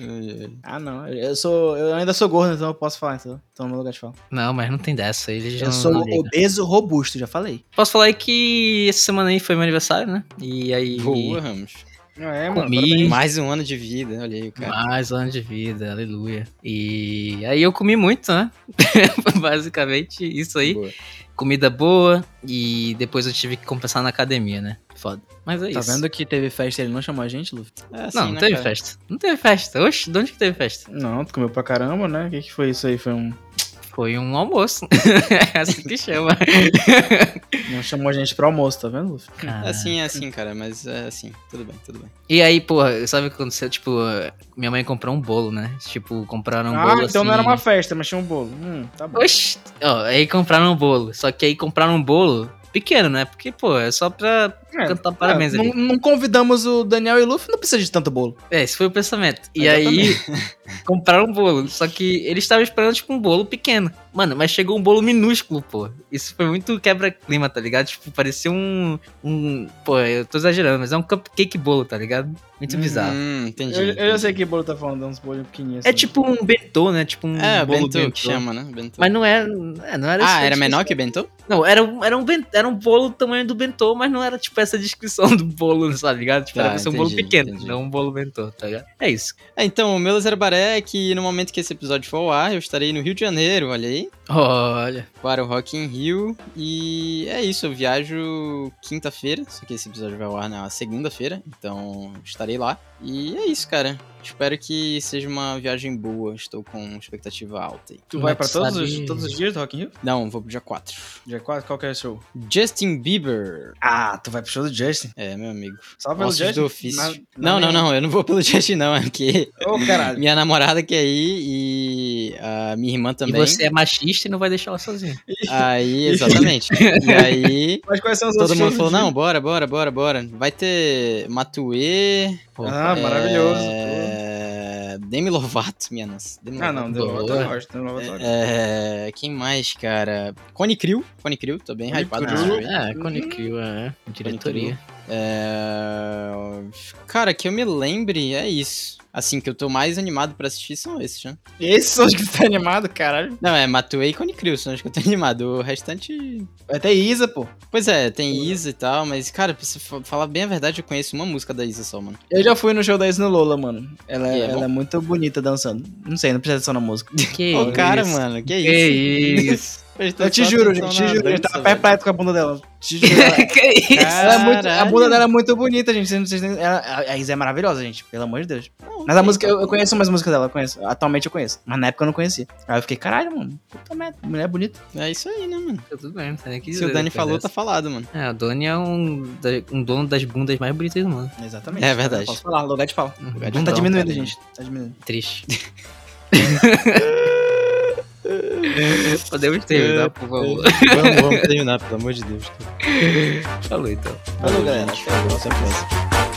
Ah, não. Eu sou. Eu ainda sou gordo, então eu posso falar, então. Então no meu lugar de fala. Não, mas não tem dessa. Eles Eu não, sou não ligam. obeso robusto, já falei. Posso falar aí que essa semana aí foi meu aniversário, né? E aí. Boa, Ramos. É, Comi. Mais um ano de vida, olha aí o cara. Mais anos de vida, aleluia. E aí eu comi muito, né? Basicamente, isso aí. Boa. Comida boa e depois eu tive que compensar na academia, né? Foda. Mas é Tá isso. vendo que teve festa e ele não chamou a gente, Luffy? É assim, Não, não né, teve cara? festa. Não teve festa. Oxe, de onde que teve festa? Não, tu comeu pra caramba, né? O que, que foi isso aí? Foi um. Foi um almoço. é assim que chama. Não chamou a gente pro almoço, tá vendo, Luffy? Cara. É assim, é assim, cara, mas é assim, tudo bem, tudo bem. E aí, porra, sabe o que aconteceu? Tipo, minha mãe comprou um bolo, né? Tipo, compraram um ah, bolo então assim... não era uma festa, mas tinha um bolo. Hum, tá bom. Oxi! Ó, aí compraram um bolo. Só que aí compraram um bolo pequeno, né? Porque, pô, é só pra É, cantar parabéns É, ali. não, não convidamos o Daniel e o Luffy, não precisa de tanto bolo. É, esse foi o pensamento. E aí, compraram um bolo. Só que eles estavam esperando, tipo, um bolo pequeno. Mano, mas chegou um bolo minúsculo, pô. Isso foi muito quebra-clima, tá ligado? Tipo, parecia um. um. Pô, eu tô exagerando, mas é um cupcake bolo, tá ligado? Muito bizarro. Hum, entendi. Eu, eu já entendi. sei que bolo tá falando, é uns bolinhos pequenininhos. É assim. tipo um bentô, né? Tipo um É, bolo bentô que chama, né? Bentô. Mas não era. é, não era ah, essa era menor descrição. que bentô? Não, era um, era, um ben- era um bolo do tamanho do bentô, mas não era tipo essa descrição do bolo, sabe ligado? Tipo, Tá, era pra ser um bolo pequeno, entendi. não um bolo bentô, tá ligado? É isso. É, então, o meu Zerabaré é que no momento que esse episódio for ao ar, eu estarei no Rio de Janeiro, olha aí, Olha. para o Rock in Rio. E é isso, eu viajo quinta-feira, só que esse episódio vai ao ar na segunda-feira, então estarei lá. E é isso, cara. Espero que seja uma viagem boa, estou com expectativa alta aí. Tu vai pra Mas todos, os, todos os dias do Rock in Rio? Não, vou pro dia 4. Dia 4, qual que é o show? Justin Bieber. Ah, tu vai pro show do Justin. É, meu amigo. Só pelo Ossos Justin? do ofício. Na- não, não, não, eu não vou pelo Justin não, é porque Ô, caralho. minha namorada quer ir e a minha irmã também. E você é machista e não vai deixar ela sozinha. Aí, exatamente. e aí, Mas quais são os todo mundo falou, não, bora, bora, bora, bora. Vai ter Matuê, Ah, maravilhoso. é... Demi Lovato, minha nossa. Demi Ah, Lovato. não, Boa. Lovato eu gosto. Demi Lovato gosto. É, quem mais, cara? Cone Crew. Cone Crew, tô bem Cone hypado. Crew. aí. Ah, Cone Crew, é. Diretoria. É... Cara, que eu me lembre, é isso. Assim, que eu tô mais animado pra assistir são esses, né? Esses são os que tá animado, caralho. Não, é Matuei e Cone Crew, são os que eu tô animado. O restante... Vai ter Isa, pô. Pois é, tem Isa e tal, mas, cara, pra você fa- falar bem a verdade, eu conheço uma música da Isa só, mano. Eu já fui no show da Isa no Lola, mano. Ela, E é ela é muito bonita dançando. Não sei, não presta atenção na música. Que Ô, cara, isso? mano, que Que isso? isso? Eu te juro, gente, te juro. Eu tava perto com a bunda dela. Te juro. Que isso? ela é muito, a bunda dela é muito bonita, gente. Vocês, vocês, ela, a Isa é maravilhosa, gente. Pelo amor de Deus. Não, Mas a música, tá eu, eu conheço umas músicas dela, eu conheço. Atualmente eu conheço. Mas na época eu não conhecia. Aí eu fiquei, caralho, mano. Puta merda, mulher bonita. É isso aí, né, mano? Tudo bem, não tem nem que Se dizer o Dani falou, dessa. tá falado, mano. É, o Doni é um, um dono das bundas mais bonitas do mundo. Exatamente. É verdade. Posso falar, lugar de fala. Lugar de Não tá diminuindo, gente. Tá diminuindo. Triste. Podemos terminar, por favor. vamos, vamos terminar, pelo amor de Deus. Falou então. Falou, galera. Até a próxima.